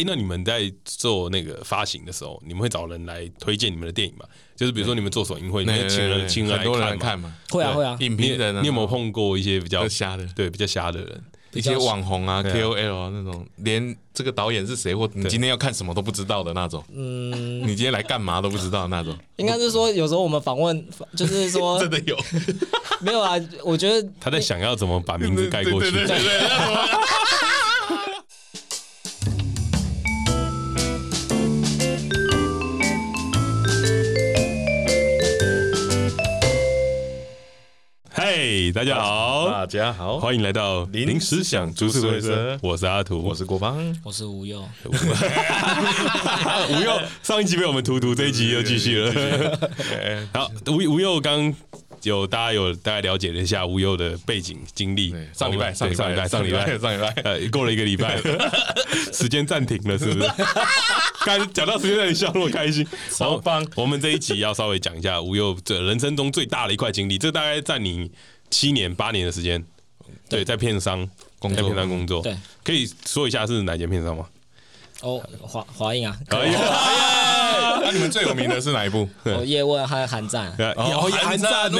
哎，那你们在做那个发行的时候，你们会找人来推荐你们的电影吗？就是比如说你们做首映会，你们请人请人来看嘛？会啊会啊，影评人，你有没有碰过一些比较瞎的？对，比较瞎的人。一些网红啊，KOL 啊那种，连这个导演是谁或你今天要看什么都不知道的那种。嗯，你今天来干嘛都不知道的那种。应该是说，有时候我们访问，就是说 真的有，没有啊？我觉得他在想要怎么把名字盖过去。对对对。嘿，大家好，大家好，欢迎来到临时想主持会社。我是阿图，我是国芳，我是吴佑。吴佑上一集被我们荼毒，这一集又继续了。好，吴吴佑刚有大家有大概了解了一下吴佑的背景经历。上礼拜，上礼拜，上礼拜，上礼拜，呃，过了一个礼拜，时间暂停了，是不是？刚讲到时间让你笑那么开心，超棒！我们这一集要稍微讲一下吴佑这人生中最大的一块经历，这大概占你七年八年的时间，对，在片商工作，在片商工作，对，可以说一下是哪间片商吗？哦，华华映啊，可以。那你们最有名的是哪一部？哦，叶问还有寒战。哦，寒战呢？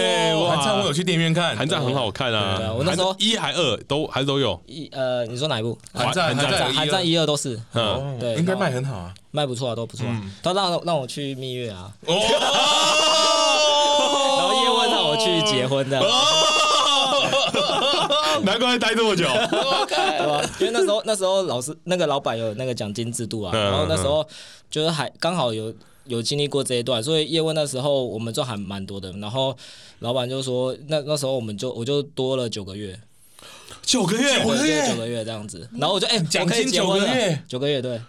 寒战我有去电影院看，寒战很好看啊。我那时候一还二都还是都有。一呃，你说哪一部？寒战，寒战，寒战一二都是。嗯，对，应该卖很好啊，卖不错啊，都不错。他让让我去蜜月啊。然后叶问让我去结婚的。难怪待这么久，对吧？因为那时候那时候老师那个老板有那个奖金制度啊，然后那时候就是还刚好有有经历过这一段，所以叶问那时候我们赚还蛮多的。然后老板就说，那那时候我们就我就多了九个月，九个月，九个月，九个月这样子。然后我就哎，奖金九个月，九个月，对，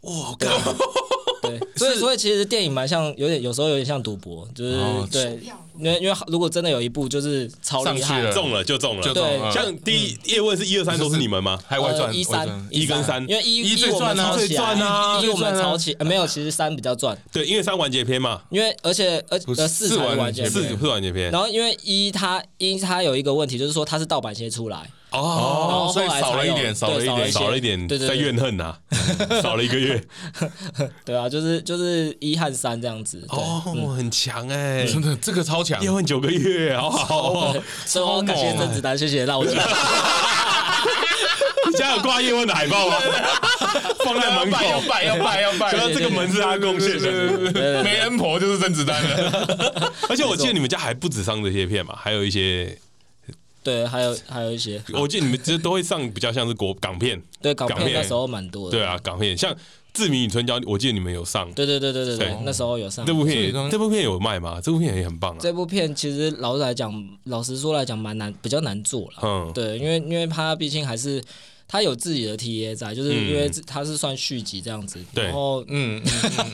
我靠！对，所以所以其实电影蛮像，有点有时候有点像赌博，就是对。因为因为如果真的有一部就是超厉害，中了就中了，对，像第一叶问是一二三都是你们吗？还外传一三一跟三，因为一一最赚啊，最赚啊，一我们超起，没有，其实三比较赚。对，因为三完结篇嘛，因为而且而呃四才完结篇，四四完结篇。然后因为一它一它有一个问题，就是说它是盗版先出来哦，所以少了一点，少了一点，少了一点，在怨恨呐，少了一个月。对啊，就是就是一和三这样子。哦，很强哎，真的这个超强，叶问九个月。对，好好，所以我感谢甄子丹，谢谢老师。你家有挂叶问的海报吗？放在门口，要拜，要拜，要拜。这个门是他贡献的，媒恩婆就是甄子丹了。而且我记得你们家还不止上这些片嘛，还有一些，对，还有还有一些。我记得你们其实都会上比较像是国港片，对，港片那时候蛮多的。对啊，港片像。《志明与春娇》，我记得你们有上。对对对对对对，那时候有上。这部片，这部片有卖吗？这部片也很棒啊。这部片其实老实来讲，老实说来讲，蛮难，比较难做了。嗯，对，因为因为它毕竟还是。他有自己的 TA 在，就是因为他是算续集这样子，然后嗯，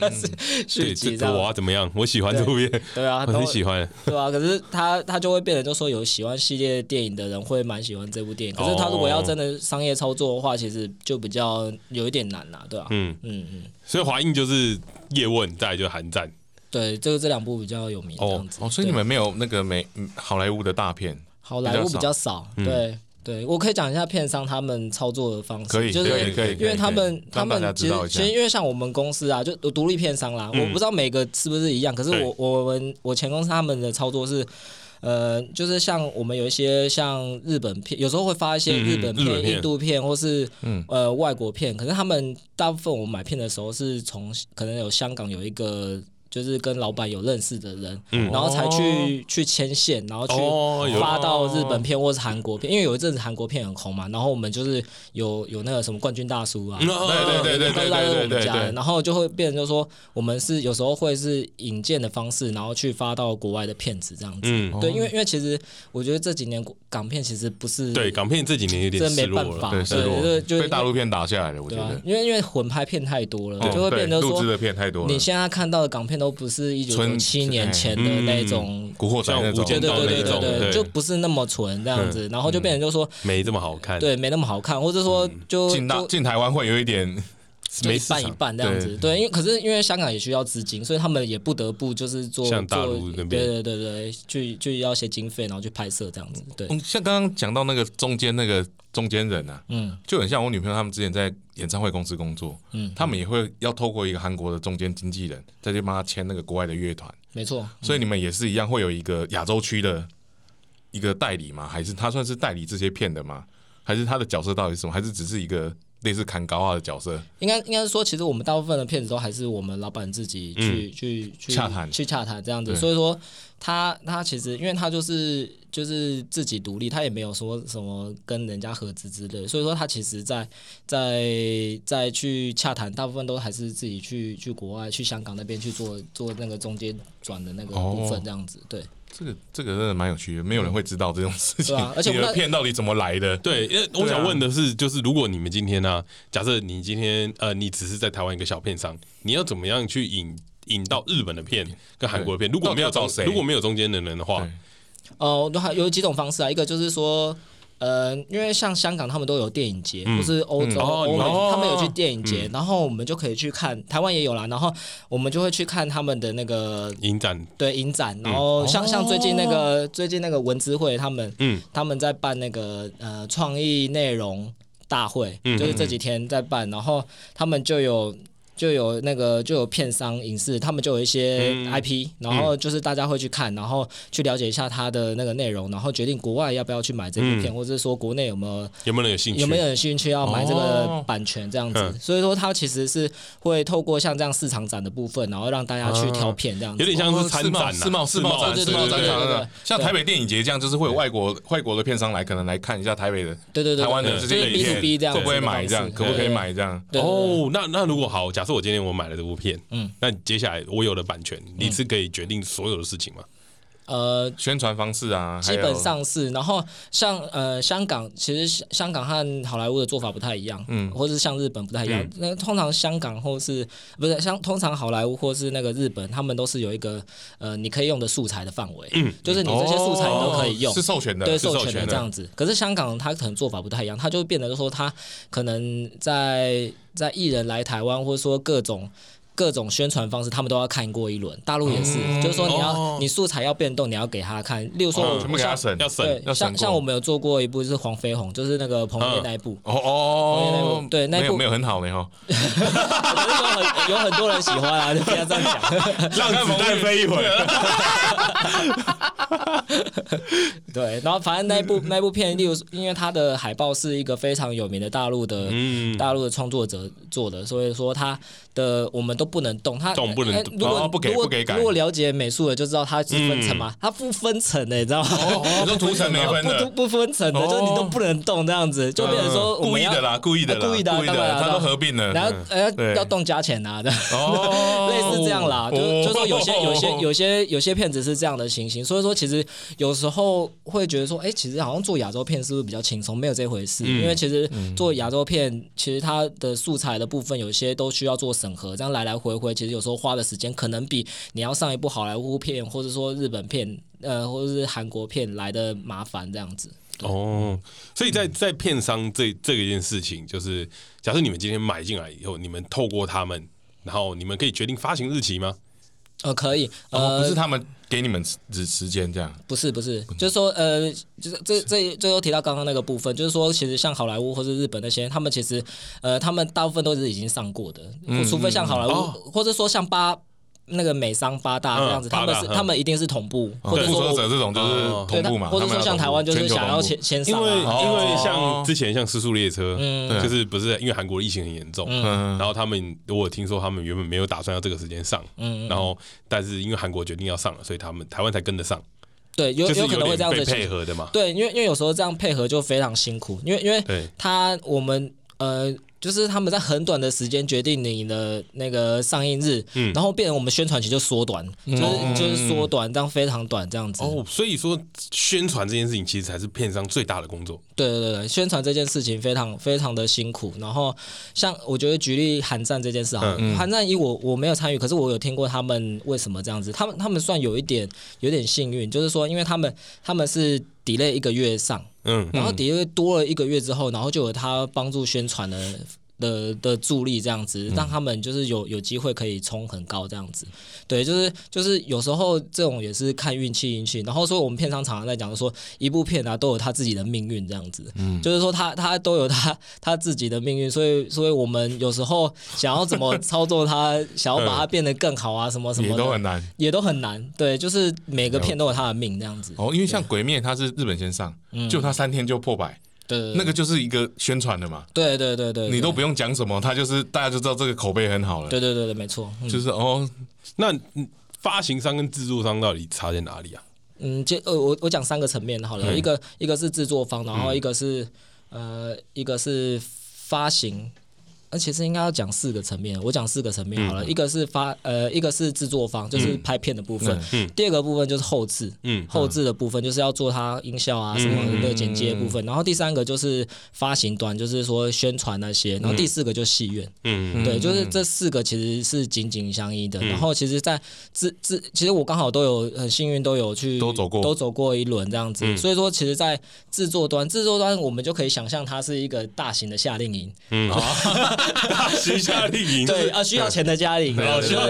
续集这样。我怎么样？我喜欢这部片，对啊，很喜欢，对啊。可是他他就会变成，就说有喜欢系列电影的人会蛮喜欢这部电影。可是他如果要真的商业操作的话，其实就比较有一点难呐，对吧？嗯嗯嗯。所以华映就是叶问，再来就寒战。对，就是这两部比较有名这样子。哦，所以你们没有那个美好莱坞的大片？好莱坞比较少，对。对，我可以讲一下片商他们操作的方式，可以，就是因为他们他们其实其实因为像我们公司啊，就独立片商啦，我不知道每个是不是一样，可是我我们我前公司他们的操作是，呃，就是像我们有一些像日本片，有时候会发一些日本片、印度片或是呃外国片，可是他们大部分我们买片的时候是从可能有香港有一个。就是跟老板有认识的人，然后才去去牵线，然后去发到日本片或是韩国片，因为有一阵子韩国片很红嘛，然后我们就是有有那个什么冠军大叔啊，对对对对对对，我们家的，然后就会变成就说我们是有时候会是引荐的方式，然后去发到国外的片子这样子，对，因为因为其实我觉得这几年港片其实不是对港片这几年有点失落了，对，失落了，就被大陆片打下来了，我觉得，因为因为混拍片太多了，就会变成说录制的片太多了，你现在看到的港片。都不是一九九七年前的那种古惑仔那种，对对对对对，就不是那么纯这样子，然后就变成就说没这么好看，对，没那么好看，或者说就进大进台湾会有一点一半一半这样子。对，因为可是因为香港也需要资金，所以他们也不得不就是做像大陆那边，对对对对，就就要些经费，然后去拍摄这样子。对，像刚刚讲到那个中间那个中间人啊，嗯，就很像我女朋友他们之前在演唱会公司工作，嗯，他们也会要透过一个韩国的中间经纪人再去帮他签那个国外的乐团。没错，所以你们也是一样会有一个亚洲区的一个代理吗？还是他算是代理这些片的吗？还是他的角色到底是什么？还是只是一个类似砍高啊的角色？应该应该是说，其实我们大部分的片子都还是我们老板自己去、嗯、去去洽谈去洽谈这样子。所以说他他其实因为他就是就是自己独立，他也没有说什么跟人家合资之类。所以说他其实在在在去洽谈，大部分都还是自己去去国外去香港那边去做做那个中间转的那个部分这样子。对。这个这个真的蛮有趣的，没有人会知道这种事情。而且你的片到底怎么来的？对，因为我想问的是，就是如果你们今天呢、啊，假设你今天呃，你只是在台湾一个小片商，你要怎么样去引引到日本的片跟韩国的片？如果没有找谁，如果没有中间的人的话，哦，有还有几种方式啊，一个就是说。呃，因为像香港他们都有电影节，或是欧洲、欧美，他们有去电影节，然后我们就可以去看。台湾也有啦，然后我们就会去看他们的那个影展，对影展。然后像像最近那个最近那个文资会，他们嗯他们在办那个呃创意内容大会，就是这几天在办，然后他们就有。就有那个就有片商影视，他们就有一些 IP，、嗯、然后就是大家会去看，然后去了解一下它的那个内容，然后决定国外要不要去买这部片，嗯、或者是说国内有没有有没有人有兴趣，有没有人有兴趣要买这个版权这样子。哦、所以说它其实是会透过像这样市场展的部分，然后让大家去挑片这样子，有点像是参展、世贸世贸展、世贸展场，像台北电影节这样，就是会有外国外国的片商来，可能来看一下台北的，对对对，台湾的这些影片，会不会买这样，可不可以买这样？哦，那那如果好，假设我今天我买了这部片，嗯，那接下来我有了版权，你是可以决定所有的事情吗？呃，宣传方式啊，基本上是。然后像呃香港，其实香港和好莱坞的做法不太一样，嗯，或者是像日本不太一样。那通常香港或是不是像通常好莱坞或是那个日本，他们都是有一个呃你可以用的素材的范围，嗯，就是你这些素材你都可以用，是授权的，对，授权的这样子。可是香港它可能做法不太一样，它就变得就说它可能在在艺人来台湾，或者说各种。各种宣传方式，他们都要看过一轮。大陆也是，就是说你要你素材要变动，你要给他看。例如说，全部给他审，要审，对，像像我们有做过一部，就是黄飞鸿，就是那个彭于晏那一部。哦哦，对，那部没有很好的哈。有很有很多人喜欢啊，就不要这样讲，让子弹飞一会儿。对，然后反正那部那部片，例如因为它的海报是一个非常有名的大陆的嗯大陆的创作者做的，所以说它的我们都。不能动，它动不能动。如果不给不给改，如果了解美术的就知道它是分层嘛，它不分层的，你知道吗？你说 涂层没分的，不不分层的，就是你都不能动这样子，就变成说故意的啦，故意的，故意的，故意的，它都合并了，然后呃要动加钱啊，这样 类似这样啦，就就说有些有些 有些有些片子是这样的情形，所以说其实有时候会觉得说，哎，其实好像做亚洲片是不是比较轻松？没有这回事，因为其实做亚洲片，其实它的素材的部分有些都需要做整合，这样来来。回回其实有时候花的时间可能比你要上一部好莱坞片，或者说日本片，呃，或者是韩国片来的麻烦这样子。哦，所以在在片商这这一件事情，就是假设你们今天买进来以后，你们透过他们，然后你们可以决定发行日期吗？呃，可以，呃，不是他们。给你们时时间这样？不是不是，就是说呃，就是这这最后提到刚刚那个部分，就是说其实像好莱坞或者日本那些，他们其实呃，他们大部分都是已经上过的，嗯、除非像好莱坞，哦、或者说像八。那个美商八大这样子，他们是他们一定是同步，或者说这种就是同步嘛，或者说像台湾就是想要先先上，因为因为像之前像失速列车，嗯。就是不是因为韩国疫情很严重，嗯。然后他们我听说他们原本没有打算要这个时间上，然后但是因为韩国决定要上了，所以他们台湾才跟得上。对，有有可能会这样子配合的嘛？对，因为因为有时候这样配合就非常辛苦，因为因为他我们呃。就是他们在很短的时间决定你的那个上映日，嗯，然后变成我们宣传期就缩短，就是就是缩短，这样非常短这样子。哦，所以说宣传这件事情其实才是片商最大的工作。对对对，宣传这件事情非常非常的辛苦。然后像我觉得举例寒战这件事啊，寒战一我我没有参与，可是我有听过他们为什么这样子。他们他们算有一点有点幸运，就是说因为他们他们是 delay 一个月上。嗯，然后底下多了一个月之后，然后就有他帮助宣传的的的助力这样子，让他们就是有有机会可以冲很高这样子。对，就是就是有时候这种也是看运气运气。然后所以我们片商常常在讲说，一部片啊都有他自己的命运这样子，嗯，就是说他他都有他 他自己的命运，所以所以我们有时候想要怎么操作他，想要把它变得更好啊，什么什么的，也都很难，也都很难。对，就是每个片都有他的命这样子。哦，因为像《鬼灭》，它是日本先上，就他三天就破百。对，那个就是一个宣传的嘛。对对对对，你都不用讲什么，他就是大家就知道这个口碑很好了。对对对对，没错。就是哦，那发行商跟制作商到底差在哪里啊？嗯，就呃，我我讲三个层面好了，一个一个是制作方，然后一个是呃，一个是发行。那其实应该要讲四个层面，我讲四个层面好了。一个是发呃，一个是制作方，就是拍片的部分。第二个部分就是后制，后置的部分就是要做它音效啊什么的剪接部分。然后第三个就是发行端，就是说宣传那些。然后第四个就是戏院，对，就是这四个其实是紧紧相依的。然后其实，在制制，其实我刚好都有很幸运都有去都走过都走过一轮这样子。所以说，其实，在制作端，制作端我们就可以想象它是一个大型的夏令营。大 型夏令营，对啊，需要钱的夏令营，需要需要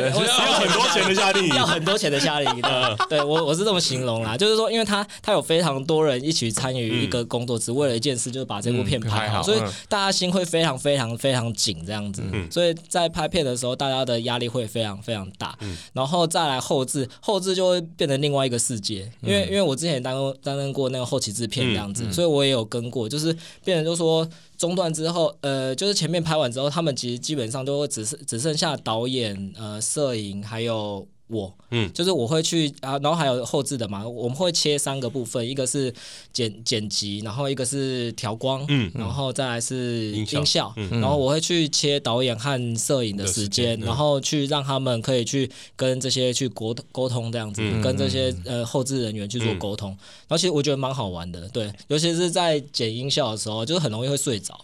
很多钱的夏令营，要很多钱的夏令营。对，我我是这么形容啦，就是说，因为他他有非常多人一起参与一个工作，只为了一件事，就是把这部片拍好，所以大家心会非常非常非常紧这样子。所以在拍片的时候，大家的压力会非常非常大。然后再来后置，后置就会变成另外一个世界，因为因为我之前担任担任过那个后期制片这样子，所以我也有跟过，就是变成就是说。中断之后，呃，就是前面拍完之后，他们其实基本上都会只剩只剩下导演、呃，摄影还有。我。嗯，就是我会去啊，然后还有后置的嘛，我们会切三个部分，一个是剪剪辑，然后一个是调光，嗯，然后再来是音效，音效。嗯，然后我会去切导演和摄影的时间，然后去让他们可以去跟这些去沟沟通这样子，嗯、跟这些呃后置人员去做沟通，嗯、然后其实我觉得蛮好玩的，对，尤其是在剪音效的时候，就是很容易会睡着。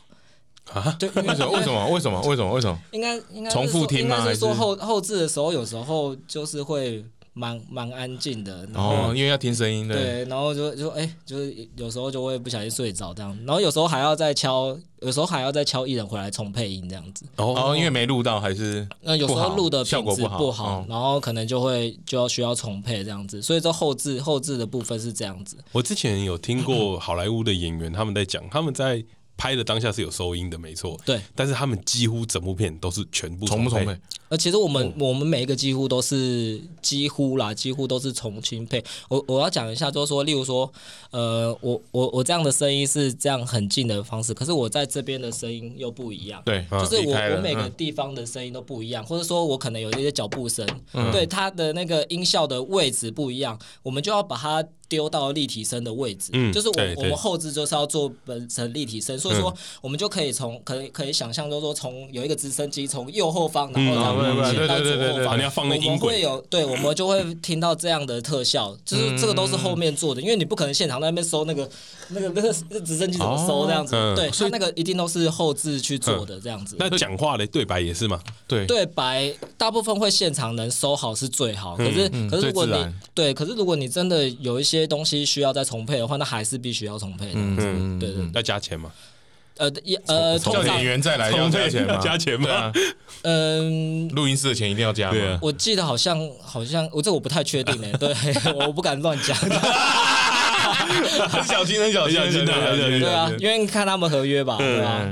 啊？对，为什么？为什么？为什么？为什么？为什么？应该应该重复听吗？还是说后后置的时候，有时候就是会蛮蛮安静的。然后哦，因为要听声音的。对，然后就就哎，就是有时候就会不小心睡着这样。然后有时候还要再敲，有时候还要再敲艺人回来重配音这样子。哦，因为没录到还是那有时候录的效果不好，不好，然后可能就会就要需要重配这样子。所以这后置后置的部分是这样子。我之前有听过好莱坞的演员他们在讲，他们在。拍的当下是有收音的，没错。对，但是他们几乎整部片都是全部重重配。呃，其实我们我们每一个几乎都是几乎啦，几乎都是重新配。我我要讲一下，就是说，例如说，呃，我我我这样的声音是这样很近的方式，可是我在这边的声音又不一样。对，就是我我每个地方的声音都不一样，或者说我可能有一些脚步声，对它的那个音效的位置不一样，我们就要把它。丢到立体声的位置，嗯，就是我我们后置就是要做本身立体声，所以说我们就可以从可以可以想象，就是说从有一个直升机从右后方，然后然后切到左后方，你要放那音轨，我们会有对，我们就会听到这样的特效，就是这个都是后面做的，因为你不可能现场在那边搜那个那个那个直升机怎么搜这样子，对，所以那个一定都是后置去做的这样子。那讲话的对白也是吗？对，对白大部分会现场能收好是最好，可是可是如果你对，可是如果你真的有一些东西需要再重配的话，那还是必须要重配的。嗯，对对，要加钱吗？呃，呃，叫演员再来要加钱吗？加钱吗？嗯，录音室的钱一定要加吗？我记得好像好像我这我不太确定哎，对，我不敢乱讲。很小心，很小心，很小心的。对啊，因为看他们合约吧，对吧？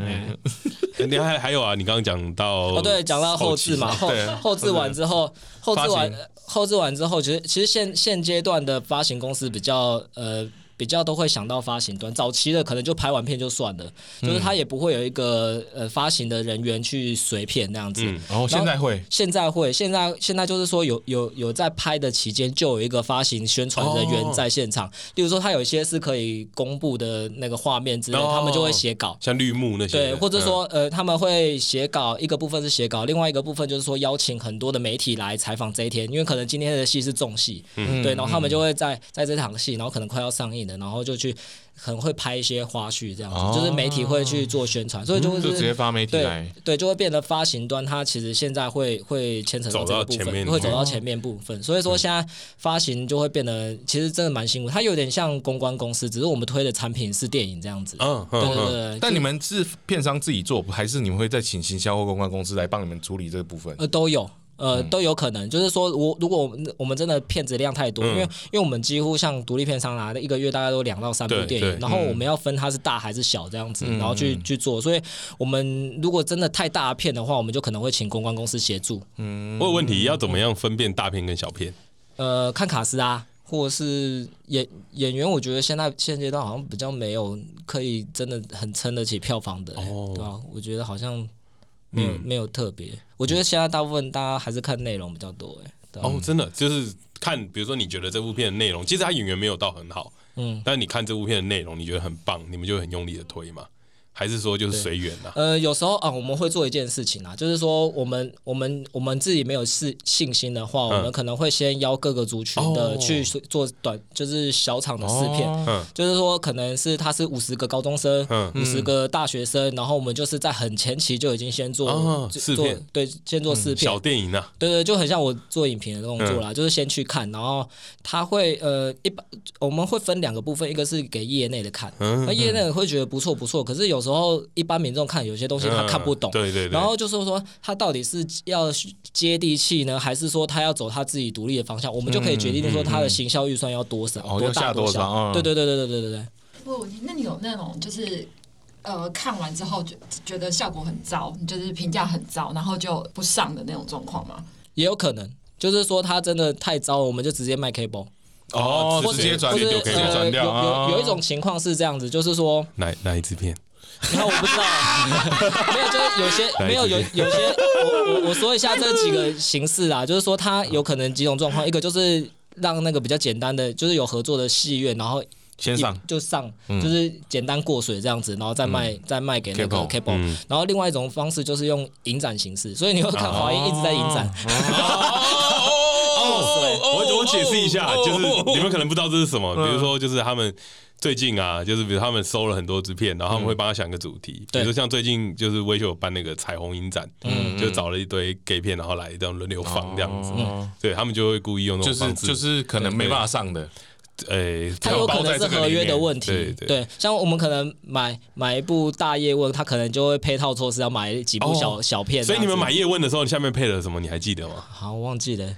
你还还有啊？你刚刚讲到哦，对，讲到后置嘛，后后置完之后，后置完。后置完之后，其实其实现现阶段的发行公司比较呃。比较都会想到发行端，早期的可能就拍完片就算了，嗯、就是他也不会有一个呃发行的人员去随片那样子。嗯、然后现在会，现在会，现在现在就是说有有有在拍的期间就有一个发行宣传人员在现场，哦、例如说他有一些是可以公布的那个画面之类，哦、他们就会写稿，像绿幕那些，对，或者说、嗯、呃他们会写稿，一个部分是写稿，另外一个部分就是说邀请很多的媒体来采访这一天，因为可能今天的戏是重戏，嗯、对，然后他们就会在在这场戏，然后可能快要上映。的，然后就去。可能会拍一些花絮这样子，哦、就是媒体会去做宣传，所以就会、是嗯、直接发媒体来，对，对，就会变得发行端，它其实现在会会牵扯到这个部分，会走到前面部分，所以说现在发行就会变得其实真的蛮辛苦，它有点像公关公司，只是我们推的产品是电影这样子。嗯，对对对。但你们是片商自己做，还是你们会再请行销或公关公司来帮你们处理这个部分？呃，都有。呃，都有可能，就是说我如果我们我们真的片子量太多，因为因为我们几乎像独立片商拿的一个月大概都两到三部电影，然后我们要分它是大还是小这样子，然后去去做，所以我们如果真的太大片的话，我们就可能会请公关公司协助。嗯，我有问题，要怎么样分辨大片跟小片？呃，看卡斯啊，或者是演演员，我觉得现在现阶段好像比较没有可以真的很撑得起票房的，哦，对吧？我觉得好像。没有没有特别，我觉得现在大部分大家还是看内容比较多哎。哦，真的就是看，比如说你觉得这部片的内容，其实它演员没有到很好，嗯，但是你看这部片的内容，你觉得很棒，你们就很用力的推嘛。还是说就是随缘呐？呃，有时候啊，我们会做一件事情啊，就是说我们我们我们自己没有信信心的话，我们可能会先邀各个族群的去做短，就是小场的试片，就是说可能是他是五十个高中生，五十个大学生，然后我们就是在很前期就已经先做试片，对，先做试片。小电影啊，对对，就很像我做影评的动作啦，就是先去看，然后他会呃一般我们会分两个部分，一个是给业内的看，那业内会觉得不错不错，可是有时候。然后一般民众看有些东西他看不懂，对对对。然后就是说他到底是要接地气呢，还是说他要走他自己独立的方向？我们就可以决定说他的行销预算要多少，多大多少。对对对对对对对对。不，那你有那种就是呃看完之后觉觉得效果很糟，就是评价很糟，然后就不上的那种状况吗？也有可能，就是说他真的太糟了，我们就直接卖 cable。哦，直接转就可以转掉。有有有一种情况是这样子，就是说哪哪一支片？然后我不知道，没有，就是有些没有有有些，我我我说一下这几个形式啊，就是说它有可能几种状况，一个就是让那个比较简单的，就是有合作的戏院，然后先上就上，就是简单过水这样子，然后再卖再卖给那个 cable，然后另外一种方式就是用影展形式，所以你会看华谊一直在影展。哦，我我解释一下，就是你们可能不知道这是什么，比如说就是他们。最近啊，就是比如他们收了很多支片，然后他们会帮他想一个主题，嗯、比如说像最近就是威秀办那个彩虹影展，嗯，就找了一堆 gay 片，然后来这样轮流放这样子，嗯、对他们就会故意用那种方式，就是就是可能没办法上的，诶，他有可能是合约的问题，对对，对，像我们可能买买一部大叶问，他可能就会配套措施要买几部小、哦、小片，所以你们买叶问的时候，下面配了什么？你还记得吗？好，我忘记了。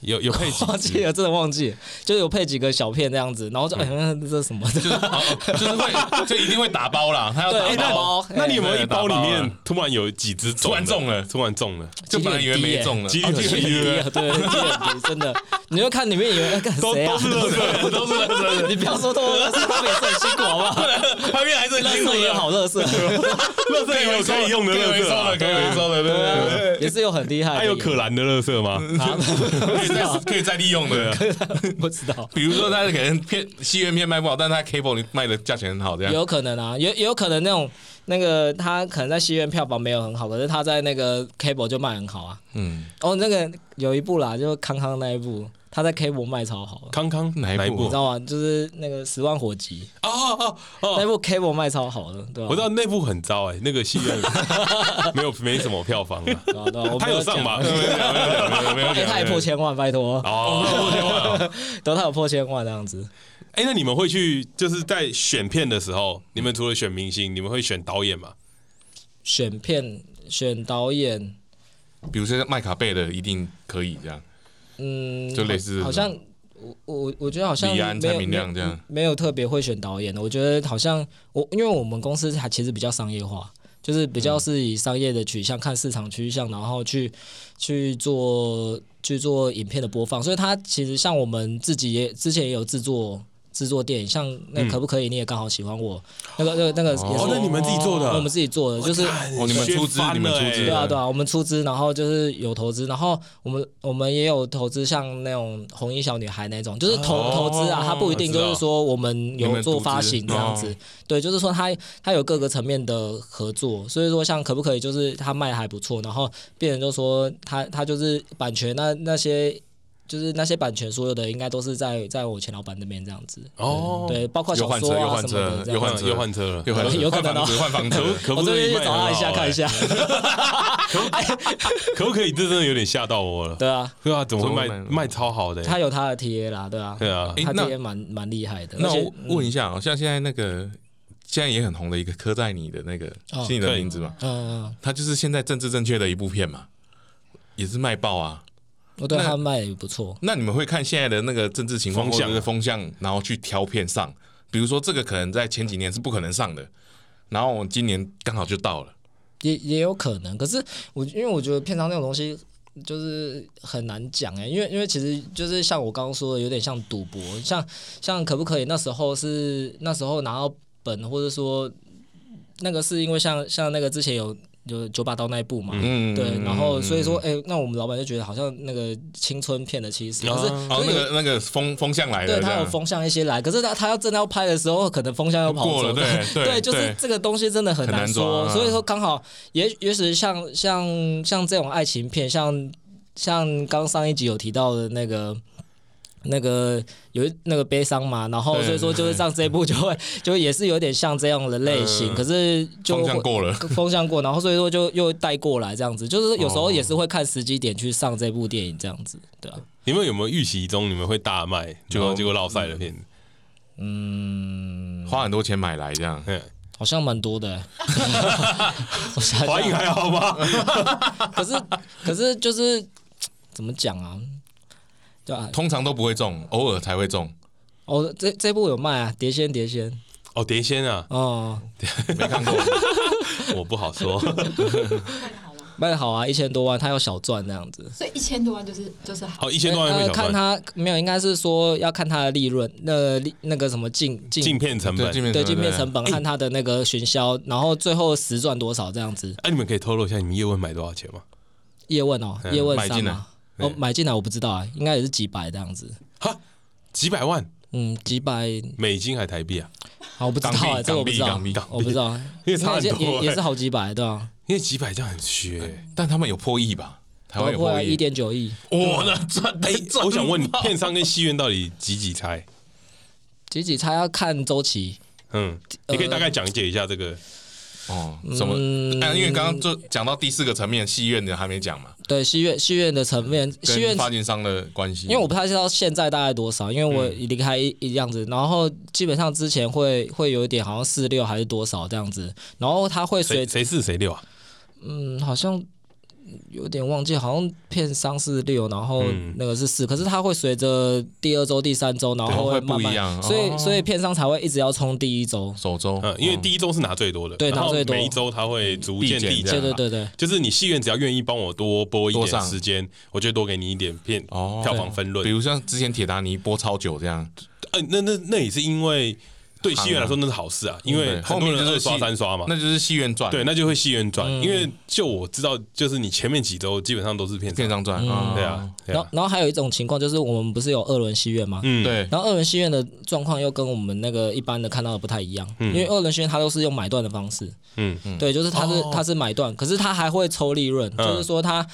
有有配几忘记了，真的忘记，就有配几个小片这样子，然后就哎，这是什么？就是就是会，就一定会打包啦。他要打包。那你有没有一包里面突然有几只突然中了？突然中了，就本来以为没中了，几率很低，对，几率很低，真的。你就看里面以为干谁啊？都是乐色，都是乐色。你不要说都是乐色，他们也是很辛苦，好不好？旁边还是乐色也好，乐色，乐色也有可以用的乐色，可以回收的，对对对，也是有很厉害。还有可兰的乐色吗？可以再利用的，不知道。比如说，他可能片戏院片卖不好，但他 cable 卖的价钱很好，这样有可能啊，也也有可能那种那个他可能在戏院票房没有很好，可是他在那个 cable 就卖很好啊。嗯，哦，那个有一部啦，就康康那一部。他在 cable 卖超好，康康哪一部？你知道吗？就是那个十万火急哦哦哦，那部 cable 卖超好的，对吧？我知道那部很糟哎，那个戏院 没有没什么票房啊，对吧？他有上吧？没有没有没有没有，他也破千万，拜托哦，破千万，都他有破千万这样子。哎，那你们会去就是在选片的时候，你们除了选明星，你们会选导演吗？选片选导演，比如说麦卡贝的一定可以这样。嗯，就类似，好像我我我觉得好像李安、蔡明亮这样，没有特别会选导演的。我觉得好像我，因为我们公司还其实比较商业化，就是比较是以商业的取向，看市场趋向，然后去去做去做影片的播放。所以，他其实像我们自己也之前也有制作。制作电影，像那可不可以？你也刚好喜欢我，那个、那个、那个也是哦，那你们自己做的，我们自己做的，就是哦，你们出资，你们出资，对啊，对啊，我们出资，然后就是有投资，然后我们我们也有投资，像那种红衣小女孩那种，就是投投资啊，它不一定就是说我们有做发行这样子，对，就是说它它有各个层面的合作，所以说像可不可以，就是它卖还不错，然后别人就说他他就是版权那那些。就是那些版权，所有的应该都是在在我前老板那边这样子。哦，对，包括小说啊什么的，又换车，又换车了，又换车，有可能换房子，可不可以去找他一下看一下？可不可以？这真的有点吓到我了。对啊，对啊，怎么会卖卖超好的？他有他的 TA 啦，对啊，对啊，他 TA 蛮蛮厉害的。那我问一下，像现在那个。现在也很红的一个刻在你的那个是你的名字嘛？嗯嗯，他就是现在政治正确的一部片嘛，也是卖爆啊。我对他卖也不错。那你们会看现在的那个政治情况或者是风向，然后去挑片上？比如说这个可能在前几年是不可能上的，然后我们今年刚好就到了，也也有可能。可是我因为我觉得片商那种东西就是很难讲哎、欸，因为因为其实就是像我刚刚说的，有点像赌博，像像可不可以？那时候是那时候拿到。本或者说那个是因为像像那个之前有有九把刀那一部嘛，嗯、对，然后所以说哎、欸，那我们老板就觉得好像那个青春片的其实可是哦那个那个风风向来的，对他有风向一些来，可是他他要真的要拍的时候，可能风向又跑走了，对对，对，就是这个东西真的很难说，难所以说刚好也也许像像像这种爱情片，像像刚上一集有提到的那个。那个有那个悲伤嘛，然后所以说就是上这一部就会就也是有点像这样的类型，可是就风向过了，风向过，然后所以说就又带过来这样子，就是有时候也是会看时机点去上这部电影这样子，对啊。你们有没有预期中你们会大卖，结果结果落赛的片子？嗯，花很多钱买来这样，好像蛮多的。华映还好吧？可是可是就是怎么讲啊？对啊，通常都不会中，偶尔才会中。哦，这这部有卖啊，《碟仙》《碟仙》哦，《碟仙》啊，哦，没看过，我不好说。卖的好啊，一千多万，他要小赚那样子。所以一千多万就是就是好。哦，一千多万会小赚。看他没有，应该是说要看他的利润，那那个什么进进进片成本，对镜片成本，看他的那个巡销，然后最后实赚多少这样子。哎，你们可以透露一下你们叶问买多少钱吗？叶问哦，叶问上吗？哦，买进来我不知道啊，应该也是几百这样子。哈，几百万？嗯，几百美金还台币啊？好，我不知道啊，这个我不知道，我不知道，因为差很多，也也是好几百，对吧？因为几百这样很虚，但他们有破亿吧？台湾有破亿，一点九亿。哇，那赚！哎，我想问你，片商跟戏院到底几几拆？几几拆要看周期。嗯，你可以大概讲解一下这个。哦，什么？因为刚刚就讲到第四个层面，戏院的还没讲嘛。对，戏院戏院的层面，戏院发行商的关系。因为我不太知道现在大概多少，因为我离开一一样子，然后基本上之前会会有一点，好像四六还是多少这样子，然后他会随谁四谁六啊？嗯，好像。有点忘记，好像片商是六，然后那个是四，可是它会随着第二周、第三周，然后会慢慢，所以所以片商才会一直要冲第一周、首周，嗯，因为第一周是拿最多的，对，拿最多，每一周它会逐渐递减，对对对对，就是你戏院只要愿意帮我多播一点时间，我就多给你一点片哦票房分润，比如像之前铁达尼播超久这样，呃，那那那也是因为。对戏院来说那是好事啊，因为后面就是刷三刷嘛，那就是戏院赚。对，那就会戏院赚，因为就我知道，就是你前面几周基本上都是片片商赚。对啊，然后然后还有一种情况就是我们不是有二轮戏院吗？嗯，对。然后二轮戏院的状况又跟我们那个一般的看到的不太一样，因为二轮戏院它都是用买断的方式。嗯嗯，对，就是它是它是买断，可是它还会抽利润，就是说它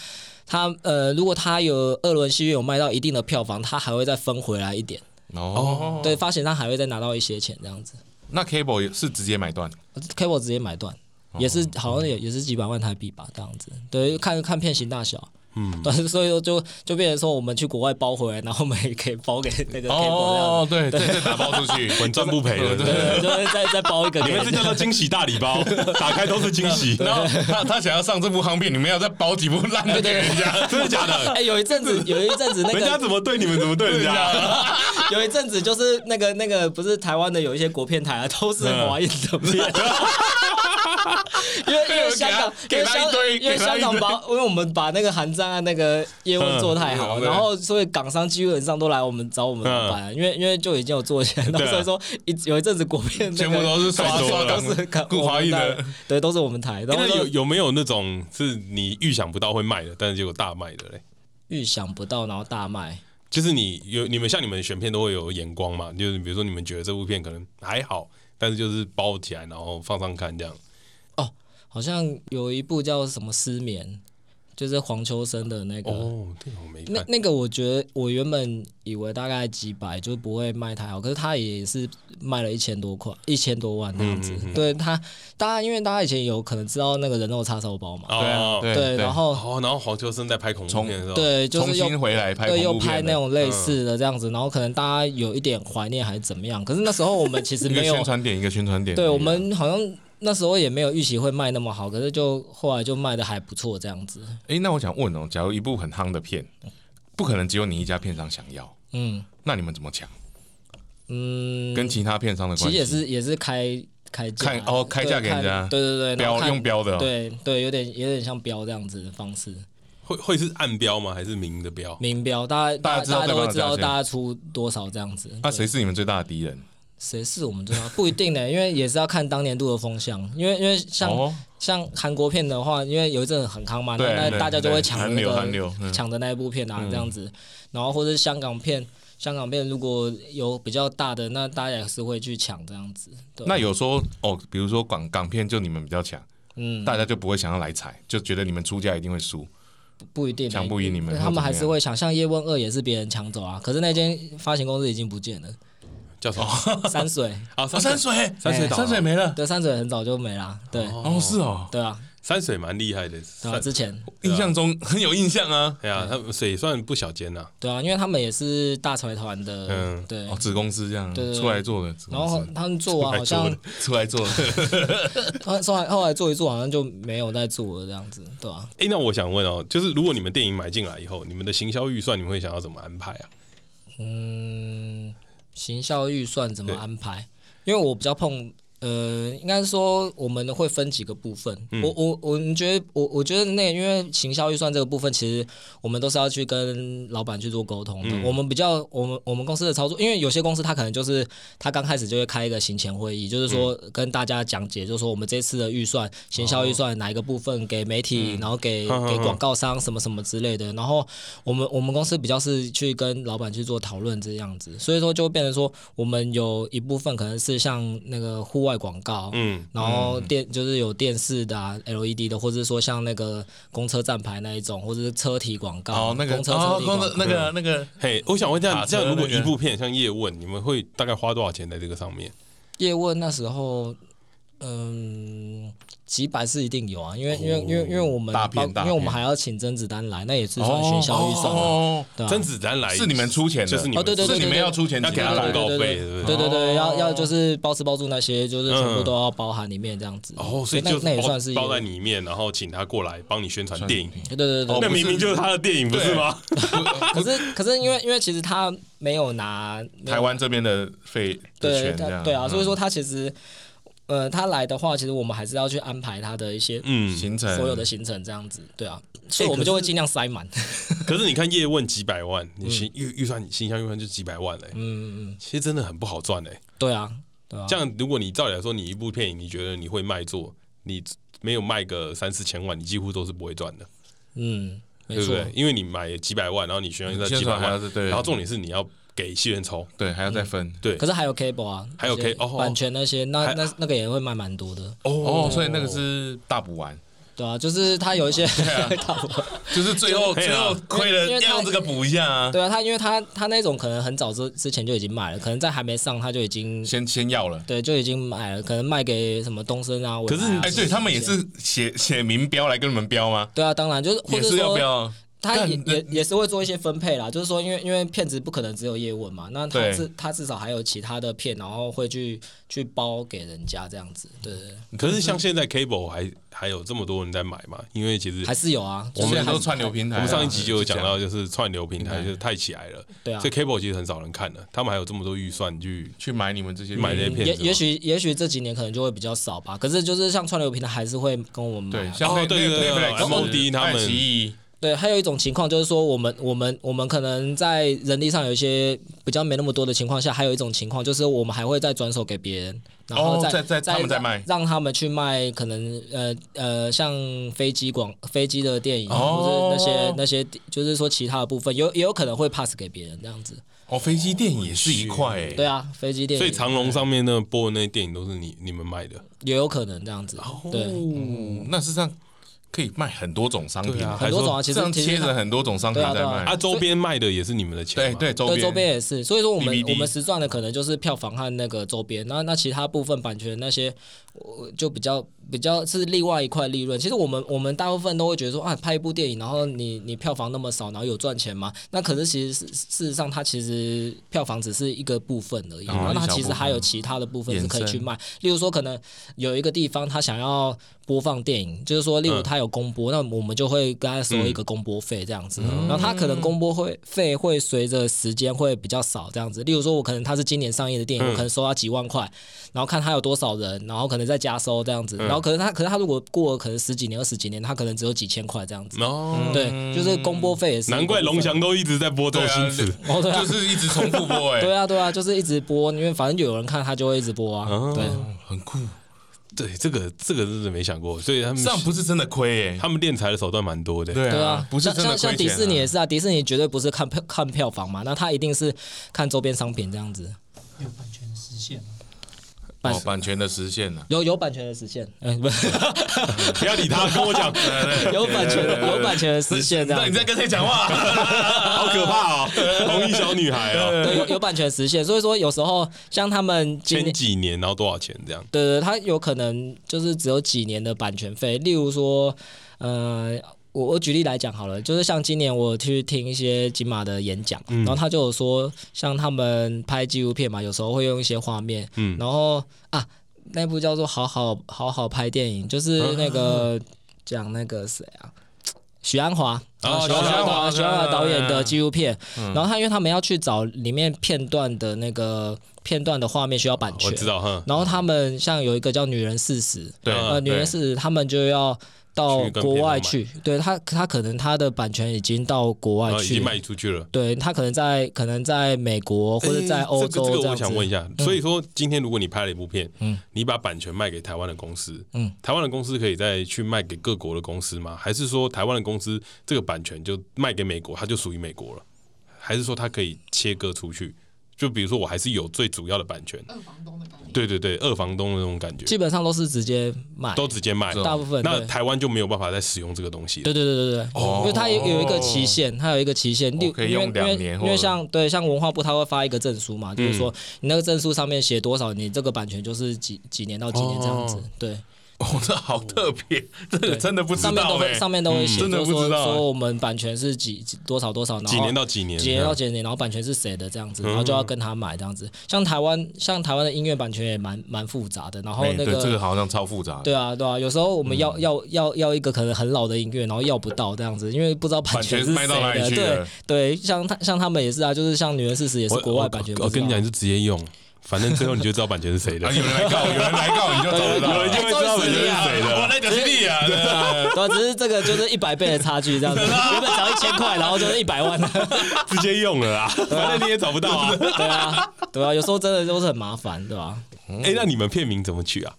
它呃，如果它有二轮戏院有卖到一定的票房，它还会再分回来一点。哦，对，发行商还会再拿到一些钱这样子。那 cable 也是直接买断，cable 直接买断，也是好像也也是几百万台币吧，这样子。对，看看片型大小。嗯，但是，所以说就就变成说，我们去国外包回来，然后我们也可以包给那个哦，对对，再打包出去，稳赚不赔的，对，就是再再包一个。你们这叫做惊喜大礼包，打开都是惊喜。然后他他想要上这部夯片，你们要再包几部烂的给人家，真的假的？哎，有一阵子，有一阵子，那个人家怎么对你们，怎么对人家？有一阵子就是那个那个不是台湾的有一些国片台啊，都是华映的片。因为因为香港，因为香因为香港把，因为我们把那个韩战啊那个业务做太好，然后所以港商基本上都来我们找我们办，因为因为就已经有做起来，所以说一有一阵子国片全部都是 刷刷都是顾华映的，对，都是我们台。那有有没有那种是你预想不到会卖的，但是结果大卖的嘞？预想不到然后大卖，就是你有你们像你们选片都会有眼光嘛？就是比如说你们觉得这部片可能还好，但是就是包起来然后放上看这样。好像有一部叫什么失眠，就是黄秋生的那个哦，这个我没看。那那个我觉得我原本以为大概几百就不会卖太好，可是他也是卖了一千多块，一千多万那样子。嗯嗯嗯对他，大家因为大家以前有可能知道那个人肉叉烧包嘛，对啊，对，对然后哦，然后黄秋生在拍恐怖片的时候，对，就是又回来拍，对，又拍那种类似的这样子，嗯、然后可能大家有一点怀念还是怎么样？可是那时候我们其实 没有宣传点，一个宣传点，对我们好像。那时候也没有预期会卖那么好，可是就后来就卖的还不错这样子。哎、欸，那我想问哦，假如一部很夯的片，不可能只有你一家片商想要，嗯，那你们怎么抢？嗯，跟其他片商的关系，其实也是也是开开价，看哦，开价给人家，对对对，标用标的、哦，对对，有点有点像标这样子的方式。会会是暗标吗？还是明的标？明标，大家大家都会知道大家出多少这样子。那谁是你们最大的敌人？谁是我们最大？不一定呢，因为也是要看当年度的风向。因为因为像、哦、像韩国片的话，因为有一阵很夯嘛，那大家就会抢那个抢的那一部片啊，这样子。嗯、然后或者香港片，香港片如果有比较大的，那大家也是会去抢这样子。那有说哦，比如说港港片就你们比较强，嗯，大家就不会想要来踩，就觉得你们出价一定会输。不一定抢不赢你们，他们还是会抢。像叶问二也是别人抢走啊，可是那间发行公司已经不见了。叫什么？山水啊，山水，山水，山水没了。对，山水很早就没了。对，哦，是哦，对啊，山水蛮厉害的。对，之前印象中很有印象啊。对啊，他们水算不小间呐。对啊，因为他们也是大财团的，嗯，对，子公司这样，对，出来做的。然后他们做完，好像出来做，后来后来做一做，好像就没有再做了这样子，对吧？哎，那我想问哦，就是如果你们电影买进来以后，你们的行销预算，你们会想要怎么安排啊？嗯。行销预算怎么安排？因为我比较碰。呃，应该是说我们会分几个部分。嗯、我我我们觉得，我我觉得那个、因为行销预算这个部分，其实我们都是要去跟老板去做沟通的。嗯、我们比较，我们我们公司的操作，因为有些公司他可能就是他刚开始就会开一个行前会议，就是说跟大家讲解，就是说我们这次的预算，行销预算哪一个部分给媒体，嗯、然后给 给广告商什么什么之类的。然后我们我们公司比较是去跟老板去做讨论这样子，所以说就会变成说，我们有一部分可能是像那个户外。广告，嗯，然后电就是有电视的啊，LED 的，或者是说像那个公车站牌那一种，或者是车体广告，哦，那个公车车体广告，那个那个，嘿，我想问一下，这样如果一部片像叶问，你们会大概花多少钱在这个上面？叶问那时候，嗯。几百是一定有啊，因为因为因为因为我们因为我们还要请甄子丹来，那也是算学校预算哦。甄子丹来是你们出钱的，就是你们对对对，是你们要出钱，要给他广告费，对对对，要要就是包吃包住那些，就是全部都要包含里面这样子。哦，所以就那也算是包在里面，然后请他过来帮你宣传电影。对对对，那明明就是他的电影，不是吗？可是可是因为因为其实他没有拿台湾这边的费的钱，这样对啊，所以说他其实。呃，他来的话，其实我们还是要去安排他的一些嗯行程，所有的行程这样子，对啊，所以我们就会尽量塞满。可是 你看叶问几百万，你行预预算，你形象预算就几百万嘞，嗯嗯嗯，其实真的很不好赚嘞。对啊，对啊。这样，如果你照理来说，你一部电影，你觉得你会卖座，你没有卖个三四千万，你几乎都是不会赚的。嗯，对不对？因为你买几百万，然后你宣传在几百万，然后重点是你要。给戏院抽，对，还要再分，对。可是还有 cable 啊，还有 K 哦，版权那些，那那那个也会卖蛮多的哦，所以那个是大补完，对啊，就是他有一些，就是最后 最后亏了，要用这个补一下啊。对啊，他因为他他那种可能很早之之前就已经买了，可能在还没上他就已经先先要了，对，就已经买了，可能卖给什么东森啊。可是哎，对他们也是写写明标来跟你们标吗？对啊，当然就是也是要标。他也也也是会做一些分配啦，就是说，因为因为骗子不可能只有叶问嘛，那他至他至少还有其他的片，然后会去去包给人家这样子，对。可是像现在 cable 还还有这么多人在买嘛？因为其实还是有啊，我们都串流平台，我们上一集就有讲到，就是串流平台就是太起来了，对啊，所以 cable 其实很少人看了，他们还有这么多预算去去买你们这些买这些片子。也许也许这几年可能就会比较少吧，可是就是像串流平台还是会跟我们买，对，像对对对，MOD 他们。对，还有一种情况就是说，我们我们我们可能在人力上有一些比较没那么多的情况下，还有一种情况就是我们还会再转手给别人，然后再再再卖，让他们去卖可能呃呃像飞机广飞机的电影，或者那些那些就是说其他的部分，有也有可能会 pass 给别人这样子。哦，飞机电影也是一块哎。对啊，飞机电影。所以长隆上面那播的那些电影都是你你们卖的，也有可能这样子。对，那是这样。可以卖很多种商品，很多种啊，其实贴着很多种商品在卖。啊，周边卖的也是你们的钱，对对，周边。也是，所以说我们我们实赚的可能就是票房和那个周边，那那其他部分版权那些，我就比较比较是另外一块利润。其实我们我们大部分都会觉得说啊，拍一部电影，然后你你票房那么少，然后有赚钱吗？那可是其实事事实上，它其实票房只是一个部分而已，然后它其实还有其他的部分是可以去卖。例如说，可能有一个地方他想要播放电影，就是说，例如他有公播，那我们就会跟他收一个公播费这样子。然后他可能公播会费会随着时间会比较少这样子。例如说，我可能他是今年上映的电影，我可能收他几万块，然后看他有多少人，然后可能再加收这样子。然后可能他可是他如果过了可能十几年、二十几年，他可能只有几千块这样子。哦，对，就是公播费也是。难怪龙翔都一直在播周星驰，就是一直重复播 哎。对啊，对啊，就是一直播，因为反正有人看，他就会一直播啊。对，很酷。对，这个这个真的没想过，所以他们这样不是真的亏哎，他们敛财的手段蛮多的。对啊，不是真的亏钱。像迪士尼也是啊，迪士尼绝对不是看票看票房嘛，那他一定是看周边商品这样子。有版权实现。哦，版权的实现呢？有有版权的实现，嗯，不，不要理他，跟我讲，有版权的，有版权的实现，这样。你在跟谁讲话？好可怕哦，红衣小女孩哦。对，有有版权实现，所以说有时候像他们前几年，然后多少钱这样？对对，他有可能就是只有几年的版权费，例如说，呃。我我举例来讲好了，就是像今年我去听一些金马的演讲，嗯、然后他就有说，像他们拍纪录片嘛，有时候会用一些画面，嗯、然后啊，那部叫做《好好好好拍电影》，就是那个讲、啊、那个谁啊，许鞍华，许鞍华，许鞍华导演的纪录片，嗯、然后他因为他们要去找里面片段的那个片段的画面需要版权，我知道，然后他们像有一个叫《女人四十》，对，呃，《女人四十》，他们就要。到国外去，对他，他可能他的版权已经到国外去，已经卖出去了。对他可能在可能在美国或者在欧洲我想问一下，所以说今天如果你拍了一部片，嗯，你把版权卖给台湾的公司，嗯，台湾的公司可以再去卖给各国的公司吗？还是说台湾的公司这个版权就卖给美国，它就属于美国了？还是说它可以切割出去？就比如说，我还是有最主要的版权。二房东的感觉。对对对，二房东的那种感觉。基本上都是直接卖，都直接卖。大部分。那台湾就没有办法再使用这个东西。对对对对对。哦。因为它有有一个期限，它有一个期限，六可以用两年。因为像对像文化部，他会发一个证书嘛，就是说你那个证书上面写多少，你这个版权就是几几年到几年这样子。对。哦，这好特别，这个真的不知道。上面都会上面都会写，真的不知道。说我们版权是几多少多少，然后几年到几年，几年到几年，然后版权是谁的这样子，然后就要跟他买这样子。像台湾，像台湾的音乐版权也蛮蛮复杂的，然后那个这个好像超复杂。对啊，对啊，有时候我们要要要要一个可能很老的音乐，然后要不到这样子，因为不知道版权是谁的。对对，像他像他们也是啊，就是像《女人四十》也是国外版权。我跟你讲，你是直接用。反正最后你就知道版权是谁的。有人来告，有人来告，你就找得到。有人就会知道版权是谁的。我那个是你啊，对，只是这个就是一百倍的差距这样子。原本找一千块，然后就是一百万，直接用了 啊。反正你也找不到啊。对啊，对啊，有时候真的都是很麻烦，对吧？哎，那你们片名怎么取啊？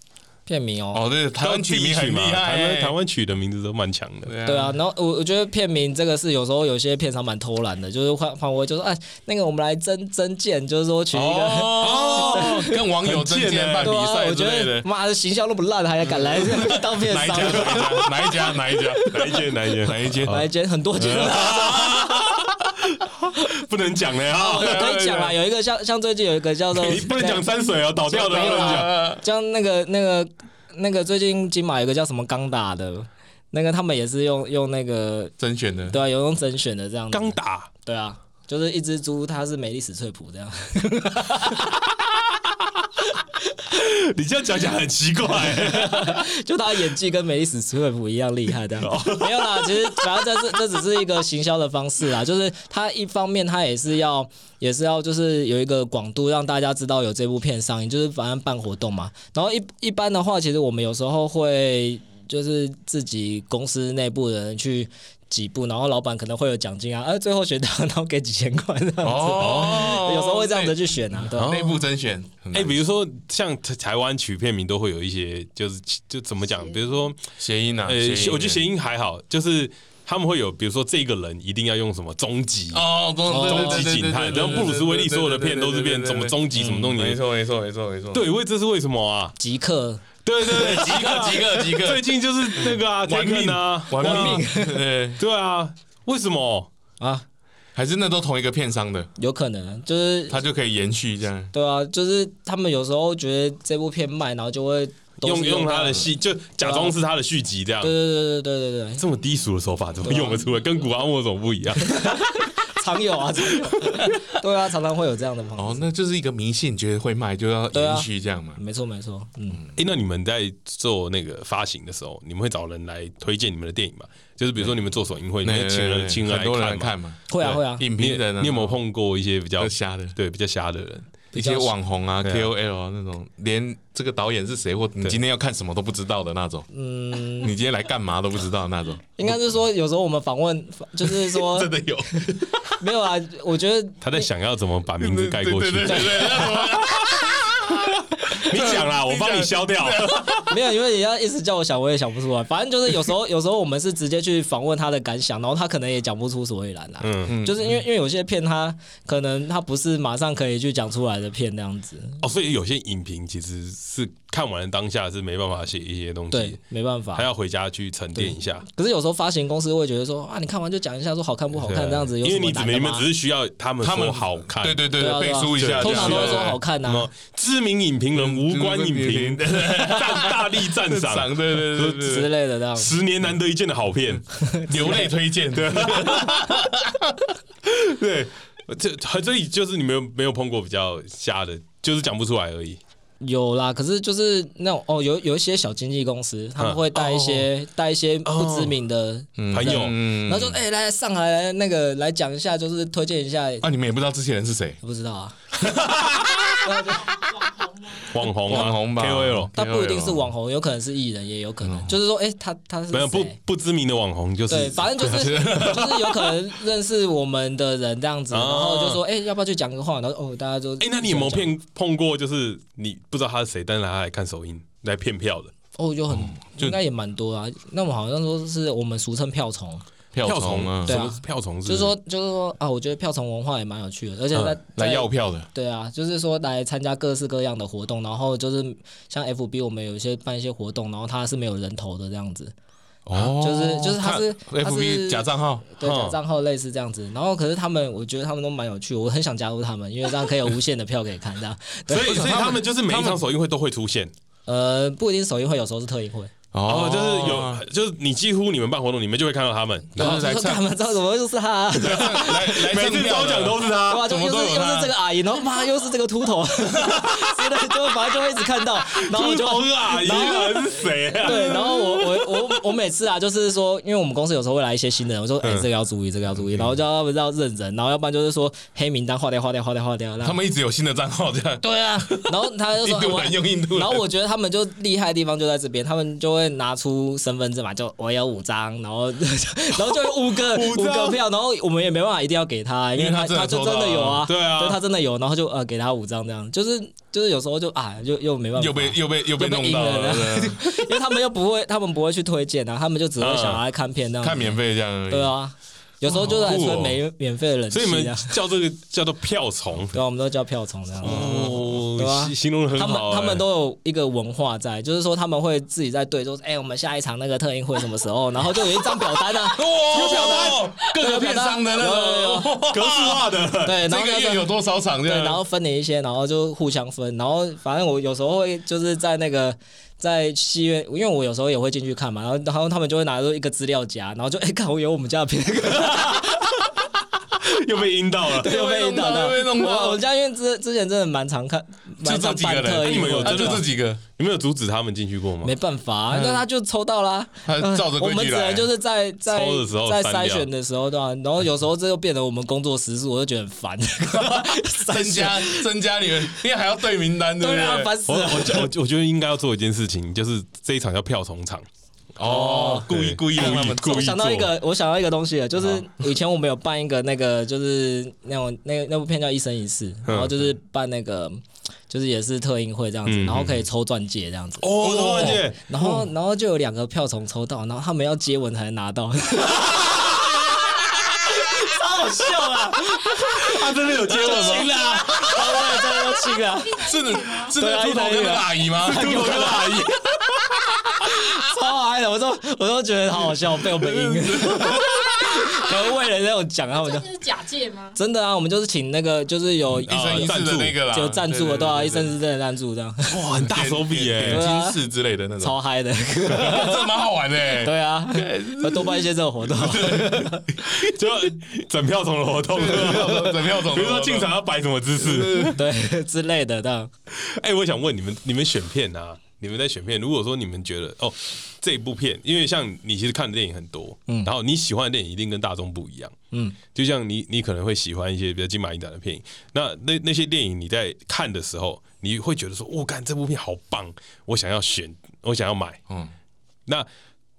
片名哦，哦对，台湾取名很厉害，台湾台湾取的名字都蛮强的。对啊，然后我我觉得片名这个是有时候有些片商蛮偷懒的，就是换换我就说哎，那个我们来征征件，就是说取一个哦，跟网友征件办比赛，我觉得妈的形象那么烂，还敢来 当片商？哪一家？哪一家？哪一家？哪一间？哪一间？哪一间？很多间。不能讲了呀，可以讲啊，有一个像像最近有一个叫做，你不能讲山水哦，倒掉的不能讲。像那个那个那个最近金马有个叫什么钢打的，那个他们也是用用那个甄选的，对啊，有用甄选的这样。钢打，对啊，就是一只猪，它是美丽史翠普这样。你这样讲讲很奇怪，就他演技跟美丽史翠普一样厉害的，没有啦。其实反正这是这只是一个行销的方式啦，就是他一方面他也是要也是要就是有一个广度让大家知道有这部片上映，就是反正办活动嘛。然后一一般的话，其实我们有时候会就是自己公司内部的人去。几部，然后老板可能会有奖金啊，而最后选到，然后给几千块这样子。哦，有时候会这样子去选啊，对。内部甄选，哎，比如说像台湾取片名都会有一些，就是就怎么讲？比如说谐音啊，呃，我觉得谐音还好，就是他们会有，比如说这个人一定要用什么终极哦，终极警探，然后布鲁斯威利所有的片都是变什么终极什么东西，没错没错没错没错。对，为这是为什么啊？极客。对对对，即刻即刻即刻，最近就是那个啊，玩命啊，玩命，对对啊，为什么啊？还是那都同一个片商的？有可能，就是他就可以延续这样。对啊，就是他们有时候觉得这部片卖，然后就会用用他的戏，就假装是他的续集这样。对对对对对对对，这么低俗的手法怎么用得出来？跟古阿莫总不一样。常有啊，常有。对啊，常常会有这样的朋友。哦，那就是一个迷信，觉得会卖就要延续这样嘛。没错没错，嗯。哎，那你们在做那个发行的时候，你们会找人来推荐你们的电影吗？就是比如说你们做首映会，你们请人请人来看嘛？会啊会啊。影评人，你有没有碰过一些比较瞎的？对，比较瞎的人，一些网红啊、KOL 啊那种，连这个导演是谁或你今天要看什么都不知道的那种。嗯。你今天来干嘛都不知道那种。应该是说，有时候我们访问，就是说 真的有。没有啊，我觉得他在想要怎么把名字盖过去。你讲啦，我帮你消掉。没有，因为你要一直叫我想，我也想不出来。反正就是有时候，有时候我们是直接去访问他的感想，然后他可能也讲不出所以然啦。嗯嗯，就是因为因为有些片他可能他不是马上可以去讲出来的片那样子。哦，所以有些影评其实是看完当下是没办法写一些东西，对，没办法，还要回家去沉淀一下。可是有时候发行公司会觉得说啊，你看完就讲一下，说好看不好看这样子。因为你只你们只是需要他们他们好看，对对对，背书一下，通常都会说好看呐。知名影评人。无关影评，大大力赞赏，对对对之类的这样。十年难得一见的好片，流泪推荐，对。对，这这里就是你没有没有碰过比较瞎的，就是讲不出来而已。有啦，可是就是那种哦，有有一些小经纪公司，他们会带一些带一些不知名的朋友，然后说哎来上海来那个来讲一下，就是推荐一下。啊，你们也不知道这些人是谁？不知道啊。网红，网红吧，KOL，他不一定是网红，有可能是艺人，也有可能，就是说，哎，他他是没有不不知名的网红，就是对，反正就是 就是有可能认识我们的人这样子，然后就说，哎，要不要去讲个话？然后哦，大家就哎，那你有没有骗碰过？就是你不知道他是谁，但是他来看首映来骗票的？哦，就很应该也蛮多啊。那我好像说是我们俗称票虫。票虫啊，对啊，票虫就是说，就是说啊，我觉得票虫文化也蛮有趣的，而且在来要票的，对啊，就是说来参加各式各样的活动，然后就是像 FB 我们有一些办一些活动，然后它是没有人头的这样子，哦，就是就是他是 FB 假账号，对，假账号类似这样子，然后可是他们我觉得他们都蛮有趣，我很想加入他们，因为这样可以有无限的票可以看，这样，所以所以他们就是每一场首映会都会出现，呃，不一定首映会，有时候是特映会。哦，就是有，就是你几乎你们办活动，你们就会看到他们，然后来看，他们知道怎么又是他，来来 每次抽奖都是他，就又是又是这个阿姨，然后妈又是这个秃头，真的就反正就会一直看到，然后就阿姨是谁啊？对，然后我我我我每次啊，就是说，因为我们公司有时候会来一些新的人，我说哎，这个要注意，这个要注意，然后叫他们要认人，然后要不然就是说黑名单划掉划掉划掉划掉，他们一直有新的账号这样。对啊，然后他就说 印度人用印度，然后我觉得他们就厉害的地方就在这边，他们就会拿出。身份证嘛，就我有五张，然后 然后就有五个 五个票，然后我们也没办法一定要给他，因为他他就真的有啊，对啊，就他真的有，然后就呃给他五张这样，就是就是有时候就啊，就又没办法，又被又被又被弄到了，因为他们又不会，他们不会去推荐啊，他们就只会想要来看片那样，看免费这样，对啊。有时候就在吹免免费的冷气，所以你们叫这个叫做票虫，对，我们都叫票虫这样。哦，对吧？形容的很好。他们他们都有一个文化在，就是说他们会自己在对，说，哎，我们下一场那个特映会什么时候？然后就有一张表单啊，有表单，各个片商的那个 格式化的，对，这个月有多少场？对，然后分你一些，然后就互相分，然后反正我有时候会就是在那个。在戏院，因为我有时候也会进去看嘛，然后然后他们就会拿出一个资料夹，然后就哎，看我有我们家的片，又被阴到了，对，又被阴到了。我我家因为之之前真的蛮常看，就这几个人，你们有就这几个。你没有阻止他们进去过吗？没办法，那他就抽到啦。他照着规矩来。我们只能就是在在在筛选的时候，对吧？然后有时候这又变得我们工作时数，我就觉得很烦。增加增加你们，因为还要对名单，对不对？烦死了。我我我觉得应该要做一件事情，就是这一场叫票虫场。哦，故意故意让他们。我想到一个，我想到一个东西，就是以前我们有办一个那个，就是那种那那部片叫《一生一世》，然后就是办那个。就是也是特映会这样子，然后可以抽钻戒这样子。哦，抽钻戒。然后，然后就有两个票虫抽到，然后他们要接吻才能拿到。超好笑啊！他真的有接吻吗？亲了，真的真的亲了。是的，是的，秃头那个阿姨吗？秃头那个阿姨。超嗨的，我都我都觉得好好笑，被我们赢。可能为了那种奖，啊，我就。是假借吗？真的啊，我们就是请那个，就是有一生一世的那个啦，有赞助的，对啊，一生一世的赞助这样。哇，很大手笔耶，金饰之类的那种，超嗨的，这蛮好玩的。对啊，多办一些这种活动，就整票虫的活动，整票虫，比如说进场要摆什么姿势，对之类的这样。哎，我想问你们，你们选片啊？你们在选片，如果说你们觉得哦，这部片，因为像你其实看的电影很多，嗯，然后你喜欢的电影一定跟大众不一样，嗯，就像你你可能会喜欢一些比较金马影展的片，那那那些电影你在看的时候，你会觉得说，我、哦、看这部片好棒，我想要选，我想要买，嗯，那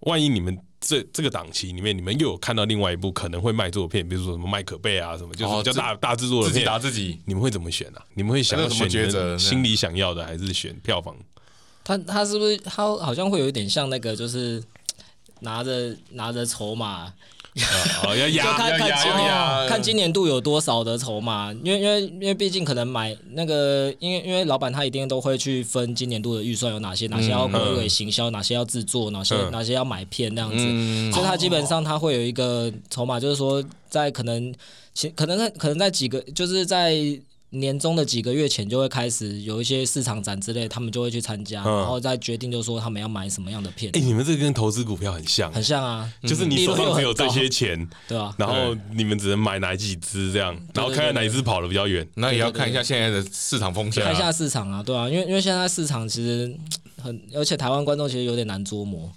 万一你们这这个档期里面，你们又有看到另外一部可能会卖座的片，比如说什么麦可贝啊什么，就是比较大、哦、大制作的片，自己打自己，你们会怎么选呢、啊？你们会想要选择心里想要的，还是选票房？他他是不是他好像会有一点像那个，就是拿着拿着筹码，哦要压 看看今年看今年度有多少的筹码，因为因为因为毕竟可能买那个，因为因为老板他一定都会去分今年度的预算有哪些，哪些要归为行销，哪些要制作，哪些哪些要买片那样子，所以他基本上他会有一个筹码，就是说在可能其可能在可能在几个就是在。年终的几个月前就会开始有一些市场展之类，他们就会去参加，嗯、然后再决定就是说他们要买什么样的片。哎、欸，你们这个跟投资股票很像，很像啊，就是你手上只有这些钱，对啊，然后你们只能买哪几只这样，然后看看哪一只跑得比较远，那也要看一下现在的市场风险，看一下市场啊，对啊，因为因为现在市场其实很，而且台湾观众其实有点难捉摸。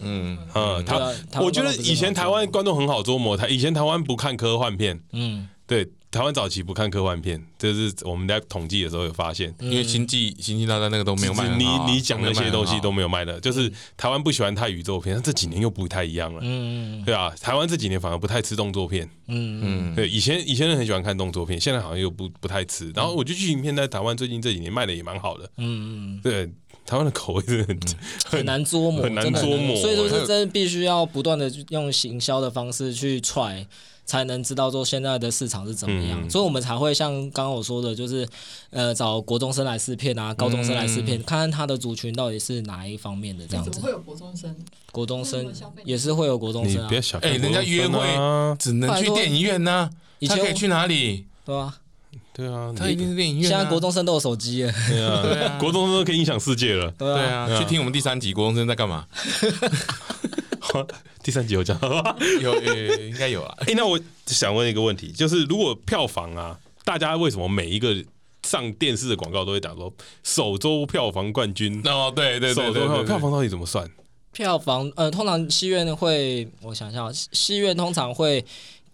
嗯。嗯，他我觉得以前台湾观众很好捉摸，他以前台湾不看科幻片，嗯，对。台湾早期不看科幻片，这是我们在统计的时候有发现，因为星际星际大战那个都没有卖。你你讲那些东西都没有卖的，就是台湾不喜欢太宇宙片，但这几年又不太一样了。嗯，对啊，台湾这几年反而不太吃动作片。嗯嗯，对，以前以前人很喜欢看动作片，现在好像又不不太吃。然后我觉得剧情片在台湾最近这几年卖的也蛮好的。嗯嗯，对，台湾的口味是很很难捉摸，很难捉摸。所以说是真的必须要不断的用行销的方式去踹。才能知道说现在的市场是怎么样，嗯、所以我们才会像刚刚我说的，就是呃找国中生来试片啊，高中生来试片，嗯、看看他的族群到底是哪一方面的这样子。会有国中生？国中生也是会有国中生啊。哎、欸，人家约会只能去电影院呢、啊，他可以去哪里？对啊，对啊，他一定是电影院、啊。现在国中生都有手机耶，对啊，对啊，国中生都可以影响世界了。对啊，对啊，去听我们第三集，国中生在干嘛？第三集有讲，有有应该有啊。哎，那我想问一个问题，就是如果票房啊，大家为什么每一个上电视的广告都会打说首周票房冠军？哦，对对对，首周票票房到底怎么算？票房呃，通常戏院会，我想想，戏院通常会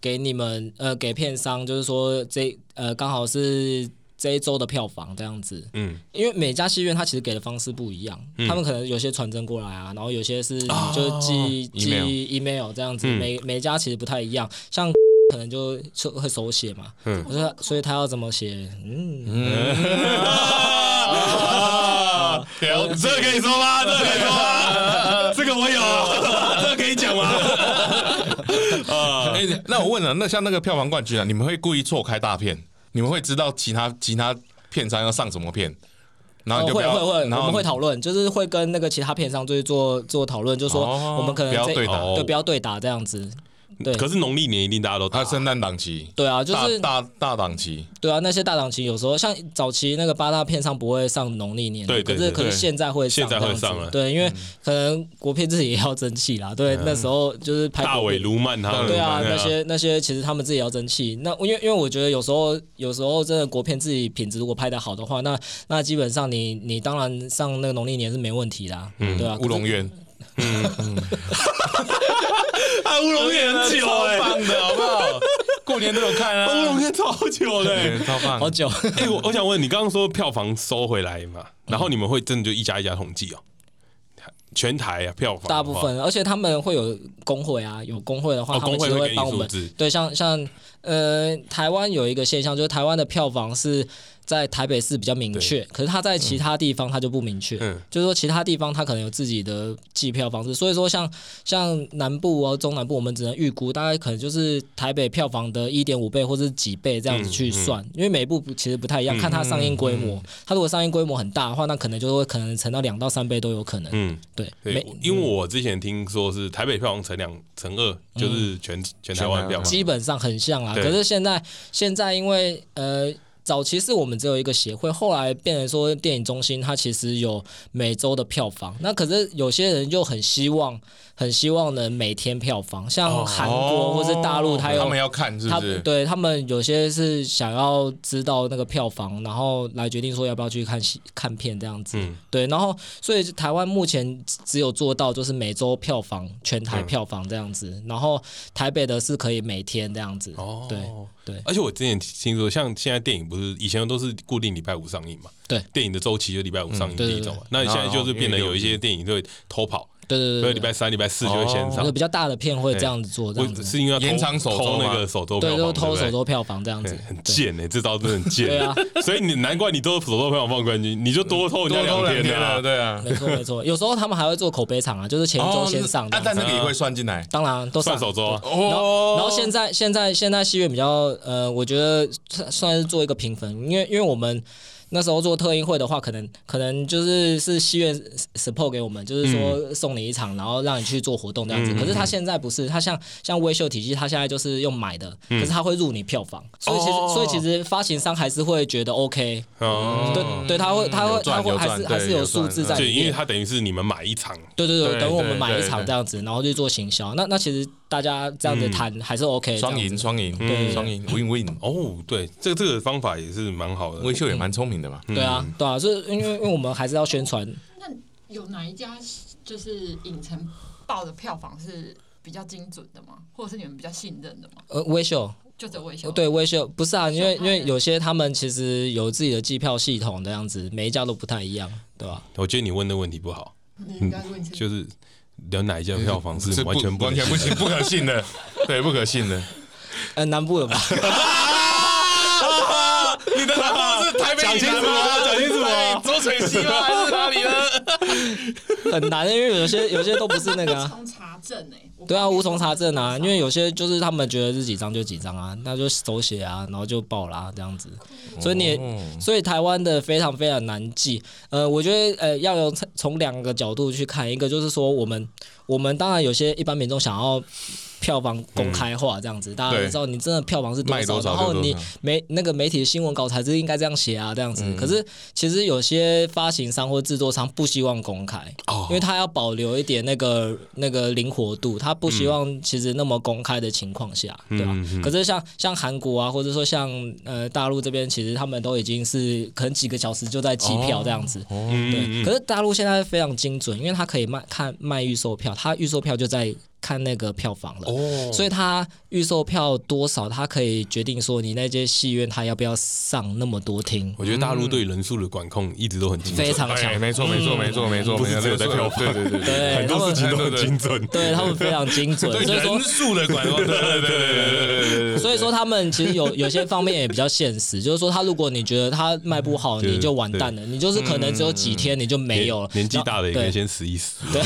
给你们呃给片商，就是说这呃刚好是。这一周的票房这样子，嗯，因为每家戏院它其实给的方式不一样，嗯、他们可能有些传真过来啊，然后有些是就是寄、哦、寄 email 这样子，嗯、每每家其实不太一样，像 可能就会手写嘛，嗯，所以所以他要怎么写？嗯，这个可以说吗？这个可以说吗？这个我有，这个可以讲吗？啊，哎，那我问了，那像那个票房冠军啊，你们会故意错开大片？你们会知道其他其他片商要上什么片，然后就不要、哦、会会会，我们会讨论，就是会跟那个其他片商就是做做讨论，就是说我们可能不要对打，对，不要对打这样子。对，可是农历年一定大家都打，他圣诞档期，对啊，就是大大档期，对啊，那些大档期有时候像早期那个八大片上不会上农历年，对，可是可是现在会上现在会上了，对，因为可能国片自己也要争气啦，对，那时候就是拍大尾卢曼他们，对啊，那些那些其实他们自己要争气，那因为因为我觉得有时候有时候真的国片自己品质如果拍的好的话，那那基本上你你当然上那个农历年是没问题的，对啊，乌龙院，嗯嗯。啊，乌龙院很久哎，超棒的好不好？过年都有看啊，乌龙院超久嘞，超棒，好久。哎，我我想问你，刚刚说票房收回来嘛，然后你们会真的就一家一家统计哦？全台啊，票房大部分，而且他们会有工会啊，有工会的话，他们会帮我们。对，像像呃，台湾有一个现象，就是台湾的票房是在台北市比较明确，可是他在其他地方他就不明确。嗯，就是说其他地方他可能有自己的计票方式，所以说像像南部啊、中南部，我们只能预估大概可能就是台北票房的一点五倍或者是几倍这样子去算，嗯嗯、因为每部其实不太一样，看它上映规模。它、如果上映规模很大的话，那可能就会可能乘到两到三倍都有可能。嗯，对，对，因为我之前听说是台北票房乘两乘二，就是全、嗯、全台湾票房基本上很像啊。可是现在现在因为呃。早期是我们只有一个协会，后来变成说电影中心它其实有每周的票房，那可是有些人就很希望。很希望能每天票房，像韩国或是大陆，他有他们要看是不是？他对他们有些是想要知道那个票房，然后来决定说要不要去看戏看片这样子。嗯、对，然后所以台湾目前只有做到就是每周票房全台票房这样子，嗯、然后台北的是可以每天这样子。哦，对对。而且我之前听说，像现在电影不是以前都是固定礼拜五上映嘛？对，电影的周期就礼拜五上映第一周嘛。那你现在就是变得有一些电影就会偷跑。对对对，礼拜三、礼拜四就会先上。比较大的片会这样子做，这样子是因为要延长首周那个首周对，都偷首周票房这样子，很贱呢，这招真的很贱。对啊，所以你难怪你都首周票房放冠军，你就多偷人家两天啊，对啊，没错没错。有时候他们还会做口碑场啊，就是前一周先上，但那个也会算进来，当然都算首周。然后现在现在现在戏院比较呃，我觉得算是做一个评分，因为因为我们。那时候做特映会的话，可能可能就是是戏院 support 给我们，就是说送你一场，然后让你去做活动这样子。可是他现在不是，他像像微秀体系，他现在就是用买的，可是他会入你票房，所以其实所以其实发行商还是会觉得 OK，对对，他会他会他会还是还是有数字在里面，因为他等于是你们买一场，对对对，等我们买一场这样子，然后去做行销。那那其实。大家这样子谈还是 OK，双赢双赢，对，双赢 win win。哦，对，这个这个方法也是蛮好的。微秀也蛮聪明的嘛。对啊，对啊，是因为因为我们还是要宣传。那有哪一家就是影城报的票房是比较精准的吗？或者是你们比较信任的吗？呃，微秀就这微秀。对，微秀不是啊，因为因为有些他们其实有自己的计票系统的样子，每一家都不太一样，对吧？我觉得你问的问题不好。你应该问就是。有哪一家票房是完全完全不行、不可信的？对，不可信的。呃，南部的吧。你的南部是台北讲清楚吗？讲清楚吗？左水溪吗？还是哪里呢？很难，因为有些有些都不是那个。无从查证哎。对啊，无从查证啊，因为有些就是他们觉得是几张就几张啊，那就手写啊，然后就报啦这样子。所以你，所以台湾的非常非常难记。呃，我觉得呃要有从两个角度去看，一个就是说我们我们当然有些一般民众想要。票房公开化这样子，大家都知道你真的票房是多少，然后你媒那个媒体的新闻稿才是应该这样写啊，这样子。可是其实有些发行商或制作商不希望公开，因为他要保留一点那个那个灵活度，他不希望其实那么公开的情况下，对吧？可是像像韩国啊，或者说像呃大陆这边，其实他们都已经是可能几个小时就在计票这样子，对。可是大陆现在非常精准，因为他可以卖看卖预售票，他预售票就在。看那个票房了，哦、所以他预售票多少，他可以决定说你那间戏院他要不要上那么多厅。我觉得大陆对人数的管控一直都很精准，非常强。没错，没错，没错，没错，不是只有在票房，对对对对，很多事情都很精准，对他们非常精准。对人数的管控，对对对对对。所以说他们其实有有些方面也比较现实，就是说他如果你觉得他卖不好，你就完蛋了，你就是可能只有几天你就没有了。年纪大的也可以先死一死，对，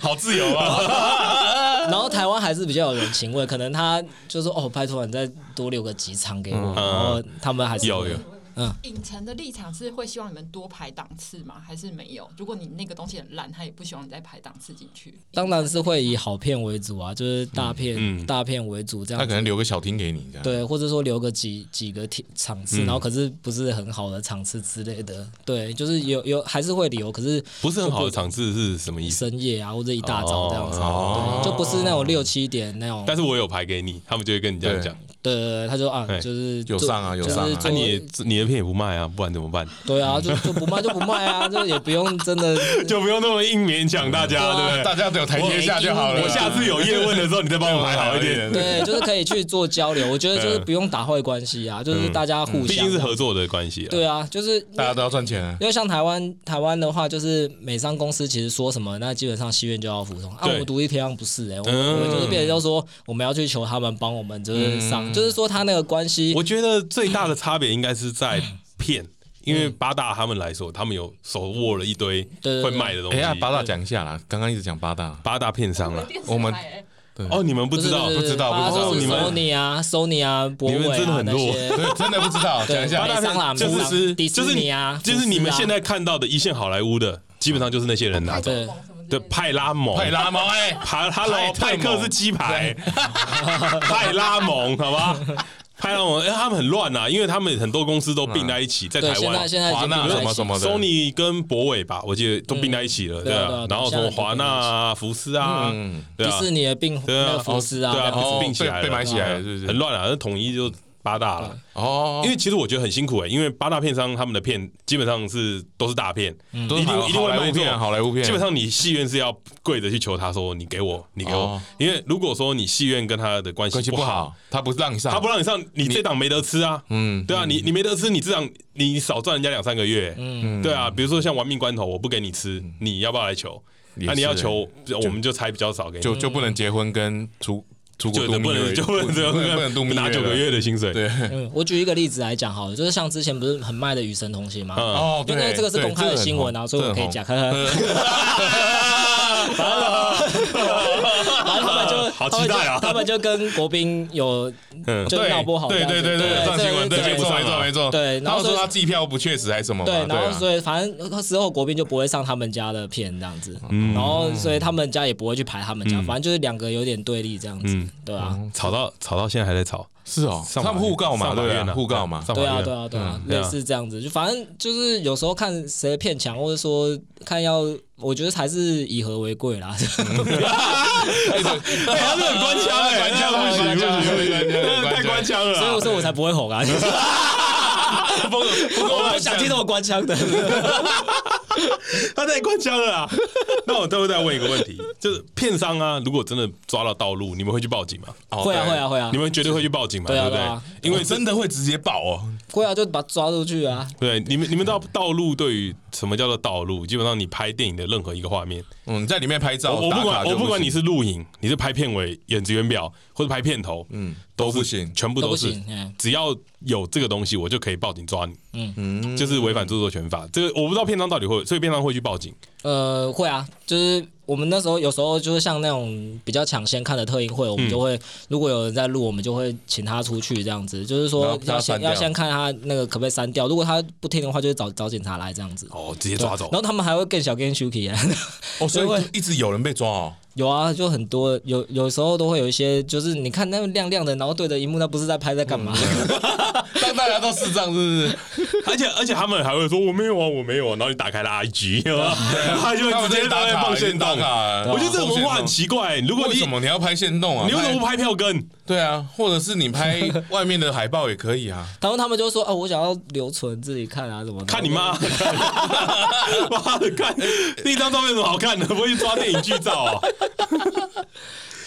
好自由啊。然后台湾还是比较有人情味，可能他就说哦，拜托你再多留个几场给我，嗯、然后他们还是有有。嗯，影城的立场是会希望你们多排档次吗？还是没有？如果你那个东西很烂，他也不希望你再排档次进去。当然是会以好片为主啊，就是大片、嗯嗯、大片为主这样。他可能留个小厅给你，这样。对，或者说留个几几个场次，嗯、然后可是不是很好的场次之类的。对，就是有有还是会留，可是不是很好的场次是什么意思？深夜啊，或者一大早这样子，哦、对，就不是那种六七点那种。但是我有排给你，他们就会跟你这样讲。对，他说啊，就是有上啊，有上啊，那你你的片也不卖啊，不然怎么办？对啊，就就不卖就不卖啊，就也不用真的，就不用那么硬勉强大家，对不对？大家只有台阶下就好了。我下次有叶问的时候，你再帮我排好一点。对，就是可以去做交流。我觉得就是不用打坏关系啊，就是大家互相，毕竟是合作的关系。对啊，就是大家都要赚钱。因为像台湾，台湾的话，就是美商公司其实说什么，那基本上戏院就要服从。啊，我们独立片商不是哎，我们就是变成就说，我们要去求他们帮我们就是上，就是说他那个关系。我觉得最大的差别应该是在骗。因为八大他们来说，他们有手握了一堆会卖的东西。哎呀，八大讲一下啦，刚刚一直讲八大，八大片商了。我们哦，你们不知道，不知道，不知道。你们 Sony 啊，Sony 啊，博伟啊那些，真的不知道。讲一下，八大片商就是迪士尼啊，就是你们现在看到的一线好莱坞的，基本上就是那些人拿走。对，派拉蒙，派拉蒙，哎，派，Hello，派克是鸡排，派拉蒙，好吧。派拉蒙，哎，他们很乱呐，因为他们很多公司都并在一起，在台湾，华纳什么什么的，Sony 跟博伟吧，我记得都并在一起了，对啊，然后什么华纳啊、福斯啊，迪士尼的并，对啊，福斯啊，对啊，并起来被买起来，是不是？很乱啊，那统一就。八大了。哦，因为其实我觉得很辛苦哎，因为八大片商他们的片基本上是都是大片，一定一定会卖片，好莱坞片。基本上你戏院是要跪着去求他说你给我，你给我，因为如果说你戏院跟他的关系不好，他不让你上，他不让你上，你这档没得吃啊，嗯，对啊，你你没得吃，你这档你少赚人家两三个月，嗯，对啊，比如说像玩命关头，我不给你吃，你要不要来求？那你要求，我们就才比较少给你，就就不能结婚跟出。就不能就不能这样拿九个月的薪水。对，嗯，我举一个例子来讲好了，就是像之前不是很卖的《与神同行》嘛？哦，因为这个是公开的新闻啊，所以我可以讲。然后他们就好期待啊！他们就跟国宾有就闹不好，对对对对，上新闻，对，没错没错没错。对，然后说他机票不确实还是什么？对，然后所以反正时候国宾就不会上他们家的片这样子，然后所以他们家也不会去排他们家，反正就是两个有点对立这样子。对啊，吵到吵到现在还在吵，是哦，他们互告嘛，对啊，互告嘛，对啊，对啊，对啊，类似这样子，就反正就是有时候看谁的片强，或者说看要，我觉得还是以和为贵啦。哎，他是很官腔哎，官腔不行不行，太官腔了，所以我说我才不会吼啊。不，我不想听那么官腔的。他太官腔了啊！那我最后再问一个问题，就是片商啊，如果真的抓到道路，你们会去报警吗？会啊，会啊，会啊！你们绝对会去报警嘛？对不对？因为真的会直接报哦。会啊，就把他抓出去啊！对，你们你们知道盗录对于什么叫做道路？基本上你拍电影的任何一个画面，嗯，在里面拍照，我不管，我不管你是录影，你是拍片尾、演职员表，或者拍片头，嗯，都不行，全部都是，只要有这个东西，我就可以报警抓你。嗯嗯，就是违反著作权法。这个我不知道片商到底会，所以片商会去报警。呃，会啊，就是我们那时候有时候就是像那种比较抢先看的特映会，我们就会如果有人在录，我们就会请他出去这样子，就是说要先要先看他那个可不可以删掉，如果他不听的话，就会找找警察来这样子。哦，直接抓走。然后他们还会更小更 shuky 啊。哦，所以会一直有人被抓哦。有啊，就很多，有有时候都会有一些，就是你看那个亮亮的，然后对着荧幕，那不是在拍，在干嘛？当大家都视障，是不是？而且而且他们还会说我没有啊，我没有啊，然后你打开了 IG，他就直接打开放限动啊。我觉得这个文化很奇怪，如果你什么你要拍限动啊？你为什么不拍票根？对啊，或者是你拍外面的海报也可以啊。然 后他们就说哦，我想要留存自己看啊，什么？看你妈！妈的，看那张照片有什么好看的？不会去抓电影剧照啊？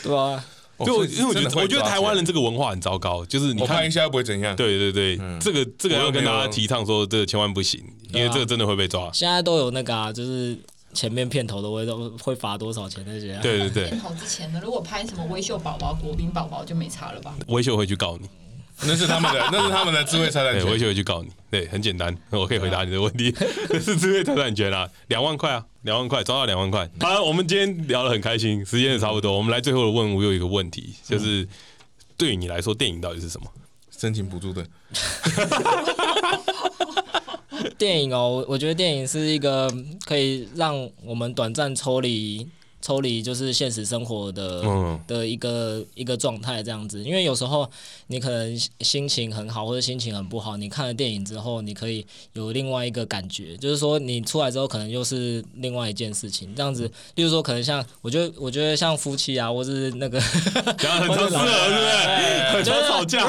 对啊，就因为我觉得，我觉得台湾人这个文化很糟糕，就是你看一下不会怎样。对对对，这个这个要跟大家提倡说，这个千万不行，因为这个真的会被抓。现在都有那个啊，就是前面片头的会都会罚多少钱那些。对对对，片头之前的，如果拍什么微秀宝宝、国宾宝宝就没差了吧？微秀会去告你。那是他们的，那是他们的智慧财产权。我回去会去告你。对，很简单，我可以回答你的问题。那是智慧财产权啊，两万块啊，两万块，抓到两万块。好了，我们今天聊得很开心，时间也差不多，我们来最后的问，我有一个问题，就是对于你来说，电影到底是什么？申请补助的。电影哦，我觉得电影是一个可以让我们短暂抽离。抽离就是现实生活的的一个一个状态这样子，因为有时候你可能心情很好或者心情很不好，你看了电影之后，你可以有另外一个感觉，就是说你出来之后可能又是另外一件事情这样子。例如说，可能像我觉得我觉得像夫妻啊，或是那个讲很多次了，对不对？很多吵架，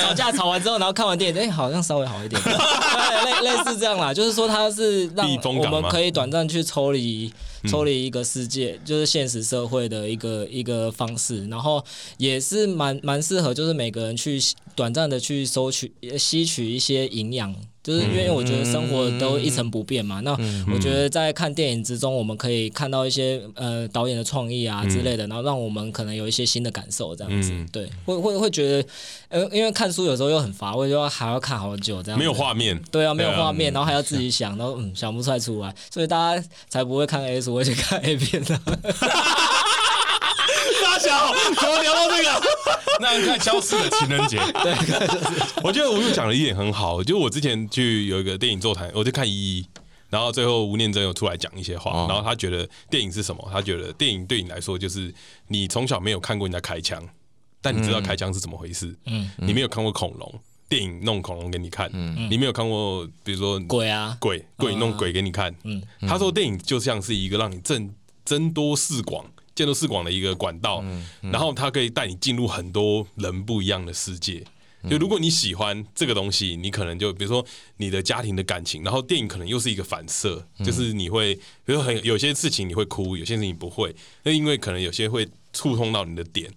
吵架吵完之后，然后看完电影，哎，好像稍微好一点，对，类 类似这样啦，就是说它是让我们可以短暂去抽离。抽离一个世界，就是现实社会的一个一个方式，然后也是蛮蛮适合，就是每个人去短暂的去收取吸取一些营养。就是因为我觉得生活都一成不变嘛，那我觉得在看电影之中，我们可以看到一些呃导演的创意啊之类的，然后让我们可能有一些新的感受，这样子，对，会会会觉得，呃，因为看书有时候又很乏味，就还要看好久这样，没有画面，对啊，没有画面，然后还要自己想，然后嗯想不出来出来，所以大家才不会看 A 书，会去看 A 片的。大小怎么聊到这个？那你看消失的情人节，对，我觉得吴又讲了一点很好，就我之前去有一个电影座谈，我就看一一，然后最后吴念真有出来讲一些话，然后他觉得电影是什么？他觉得电影对你来说就是你从小没有看过人家开枪，但你知道开枪是怎么回事，嗯，你没有看过恐龙，电影弄恐龙给你看，嗯，你没有看过比如说鬼啊，鬼鬼弄鬼给你看，嗯，他说电影就像是一个让你增增多识广。见多识广的一个管道，然后它可以带你进入很多人不一样的世界。就如果你喜欢这个东西，你可能就比如说你的家庭的感情，然后电影可能又是一个反射，就是你会比如说很有些事情你会哭，有些事情你不会，那因为可能有些会触碰到你的点，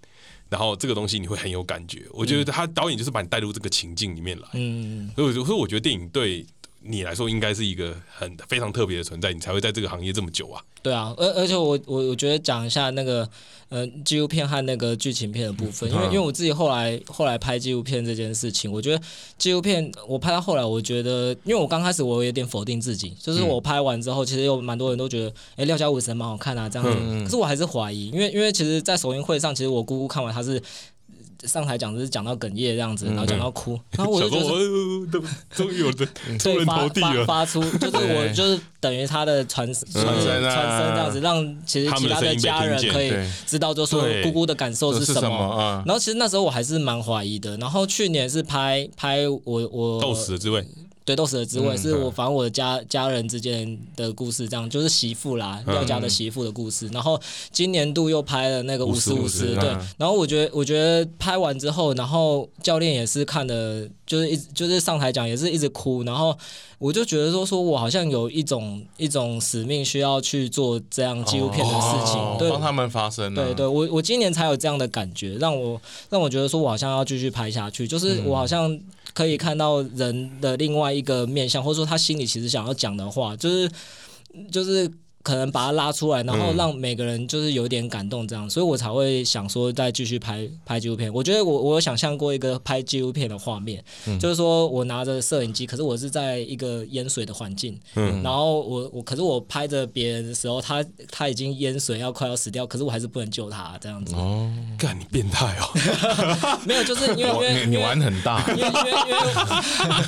然后这个东西你会很有感觉。我觉得他导演就是把你带入这个情境里面来，嗯，所以所以我觉得电影对你来说应该是一个很非常特别的存在，你才会在这个行业这么久啊。对啊，而而且我我我觉得讲一下那个呃纪录片和那个剧情片的部分，因为因为我自己后来后来拍纪录片这件事情，我觉得纪录片我拍到后来，我觉得因为我刚开始我有点否定自己，就是我拍完之后，其实有蛮多人都觉得，哎，廖家武神蛮好看啊这样子，可是我还是怀疑，因为因为其实，在首映会上，其实我姑姑看完她是。上台讲就是讲到哽咽这样子，然后讲到哭，然后我就觉得终于有的出人头地了，发出就是我就是等于他的传传传声这样子，让其实其他的家人可以知道，就说姑姑的感受是什么。然后其实那时候我还是蛮怀疑的。然后去年是拍拍我我斗死的滋味。对，斗士的滋味是我，反正我的家家人之间的故事，这样就是媳妇啦，廖家的媳妇的故事。然后今年度又拍了那个五十五十，对。然后我觉得，我觉得拍完之后，然后教练也是看的，就是一就是上台讲也是一直哭。然后我就觉得说，说我好像有一种一种使命，需要去做这样纪录片的事情，对，帮他们发声。对对，我我今年才有这样的感觉，让我让我觉得说我好像要继续拍下去，就是我好像。可以看到人的另外一个面相，或者说他心里其实想要讲的话，就是就是。可能把它拉出来，然后让每个人就是有点感动，这样，嗯、所以我才会想说再继续拍拍纪录片。我觉得我我有想象过一个拍纪录片的画面，嗯、就是说我拿着摄影机，可是我是在一个淹水的环境，嗯、然后我我可是我拍着别人的时候，他他已经淹水要快要死掉，可是我还是不能救他这样子。哦，干你变态哦！没有，就是因为因为你玩很大，因为因为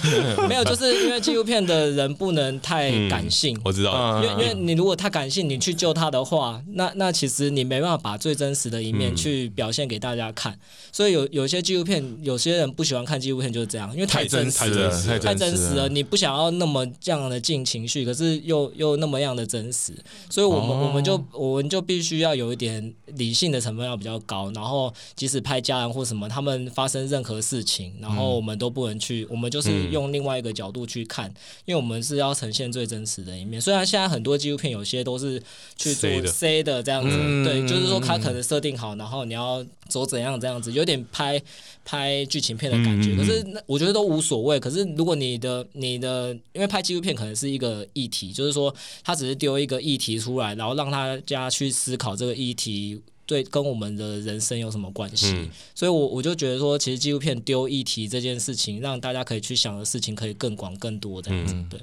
因为 没有，就是因为纪录片的人不能太感性，嗯、我知道，因为因为你如果太感性，你去救他的话，那那其实你没办法把最真实的一面去表现给大家看。嗯、所以有有些纪录片，有些人不喜欢看纪录片就是这样，因为太真实了，太真实了，太真实了。你不想要那么这样的进情绪，可是又又那么样的真实。所以我们、哦、我们就我们就必须要有一点理性的成分要比较高。然后即使拍家人或什么，他们发生任何事情，然后我们都不能去，我们就是用另外一个角度去看，因为我们是要呈现最真实的一面。虽然现在很多纪录片有些都是。去做 C 的这样子，嗯、对，就是说他可能设定好，然后你要走怎样这样子，有点拍拍剧情片的感觉。嗯、可是我觉得都无所谓。可是如果你的你的，因为拍纪录片可能是一个议题，就是说他只是丢一个议题出来，然后让大家去思考这个议题对跟我们的人生有什么关系。嗯、所以我我就觉得说，其实纪录片丢议题这件事情，让大家可以去想的事情可以更广更多这样子，对。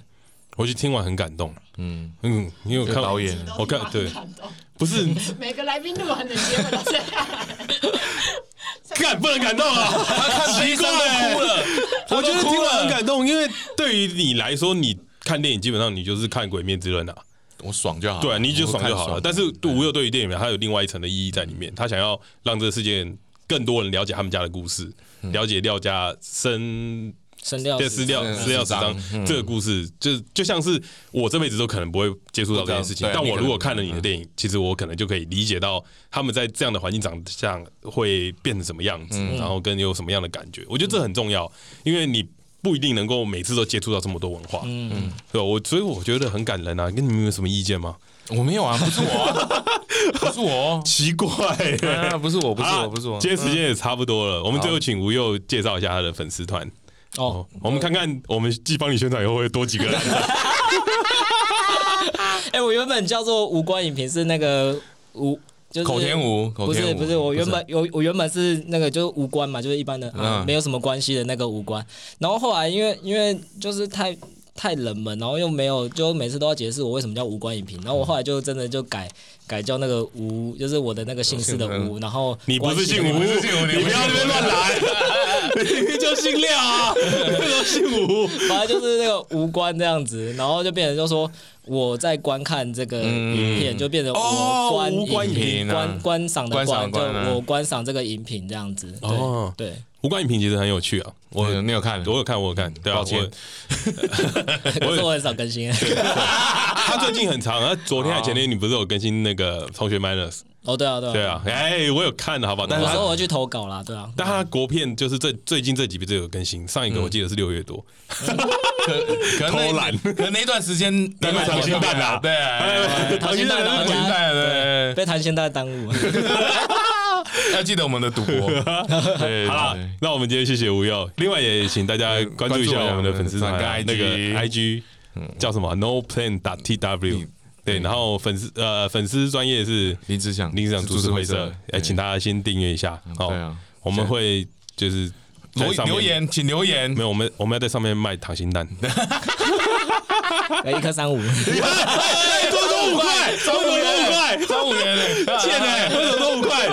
我去听完很感动，嗯。嗯，你有看导演？我看对，不是。每个来宾录完的节目都这样，看不能感动啊！他看奇怪哭了，我觉得听完很感动，因为对于你来说，你看电影基本上你就是看《鬼灭之刃》啊，我爽就好，对，你就爽。就好了。但是吴又对于电影他有另外一层的意义在里面，他想要让这个世界更多人了解他们家的故事，了解廖家生。生料史料史料史章。这个故事，就就像是我这辈子都可能不会接触到这件事情，但我如果看了你的电影，其实我可能就可以理解到他们在这样的环境长相会变成什么样子，然后跟有什么样的感觉。我觉得这很重要，因为你不一定能够每次都接触到这么多文化。嗯，对，我所以我觉得很感人啊，跟你们有什么意见吗？我没有啊，不是我，不是我，奇怪，不是我，不是我，不是我。今天时间也差不多了，我们最后请吴佑介绍一下他的粉丝团哦，我们看看我们既帮你宣传以后会多几个人。哎，我原本叫做无关影评，是那个无。就是、口天吴，不是不是，我原本有我原本是那个就是无关嘛，就是一般的，嗯、没有什么关系的那个无关。然后后来因为因为就是太太冷门，然后又没有，就每次都要解释我为什么叫无关影评。然后我后来就真的就改改叫那个吴，就是我的那个姓氏的吴。然后你不是姓吴，你不要那边乱来，你就姓廖啊，都姓吴，反正就是那个无关这样子，然后就变成就说。我在观看这个影片，就变成我观影评、观观赏的观，就我观赏这个影评这样子。哦，对，无关影评其实很有趣啊。我你有看？我有看，我有看。对啊，我 我我很少更新。他最近很长啊，昨天还前天你不是有更新那个同学 minus？哦，对啊，对啊，对啊。哎，我有看的，好不好？但是我去投稿啦，对啊。但他国片就是最最近这几部最有更新，上一个我记得是六月多。可偷懒，可那段时间那个溏心蛋呐，对，溏心蛋，溏心蛋，对，被溏心蛋耽误。要记得我们的赌博。好了，那我们今天谢谢吴耀，另外也请大家关注一下我们的粉丝团，那个 IG 叫什么？No Plan TW。对，然后粉丝呃粉丝专业是林志祥，林志祥株式会社，哎，请大家先订阅一下。好，我们会就是。留留言，请留言。没有，我们我们要在上面卖溏心蛋，一颗三五，多多五块，多多五块，多五元，欠呢？为什么多五块？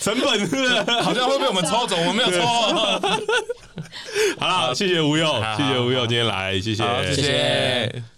成本是不是？好像会被我们抽走，我们没有抽。好了，谢谢吴佑，谢谢吴佑今天来，谢谢，谢谢。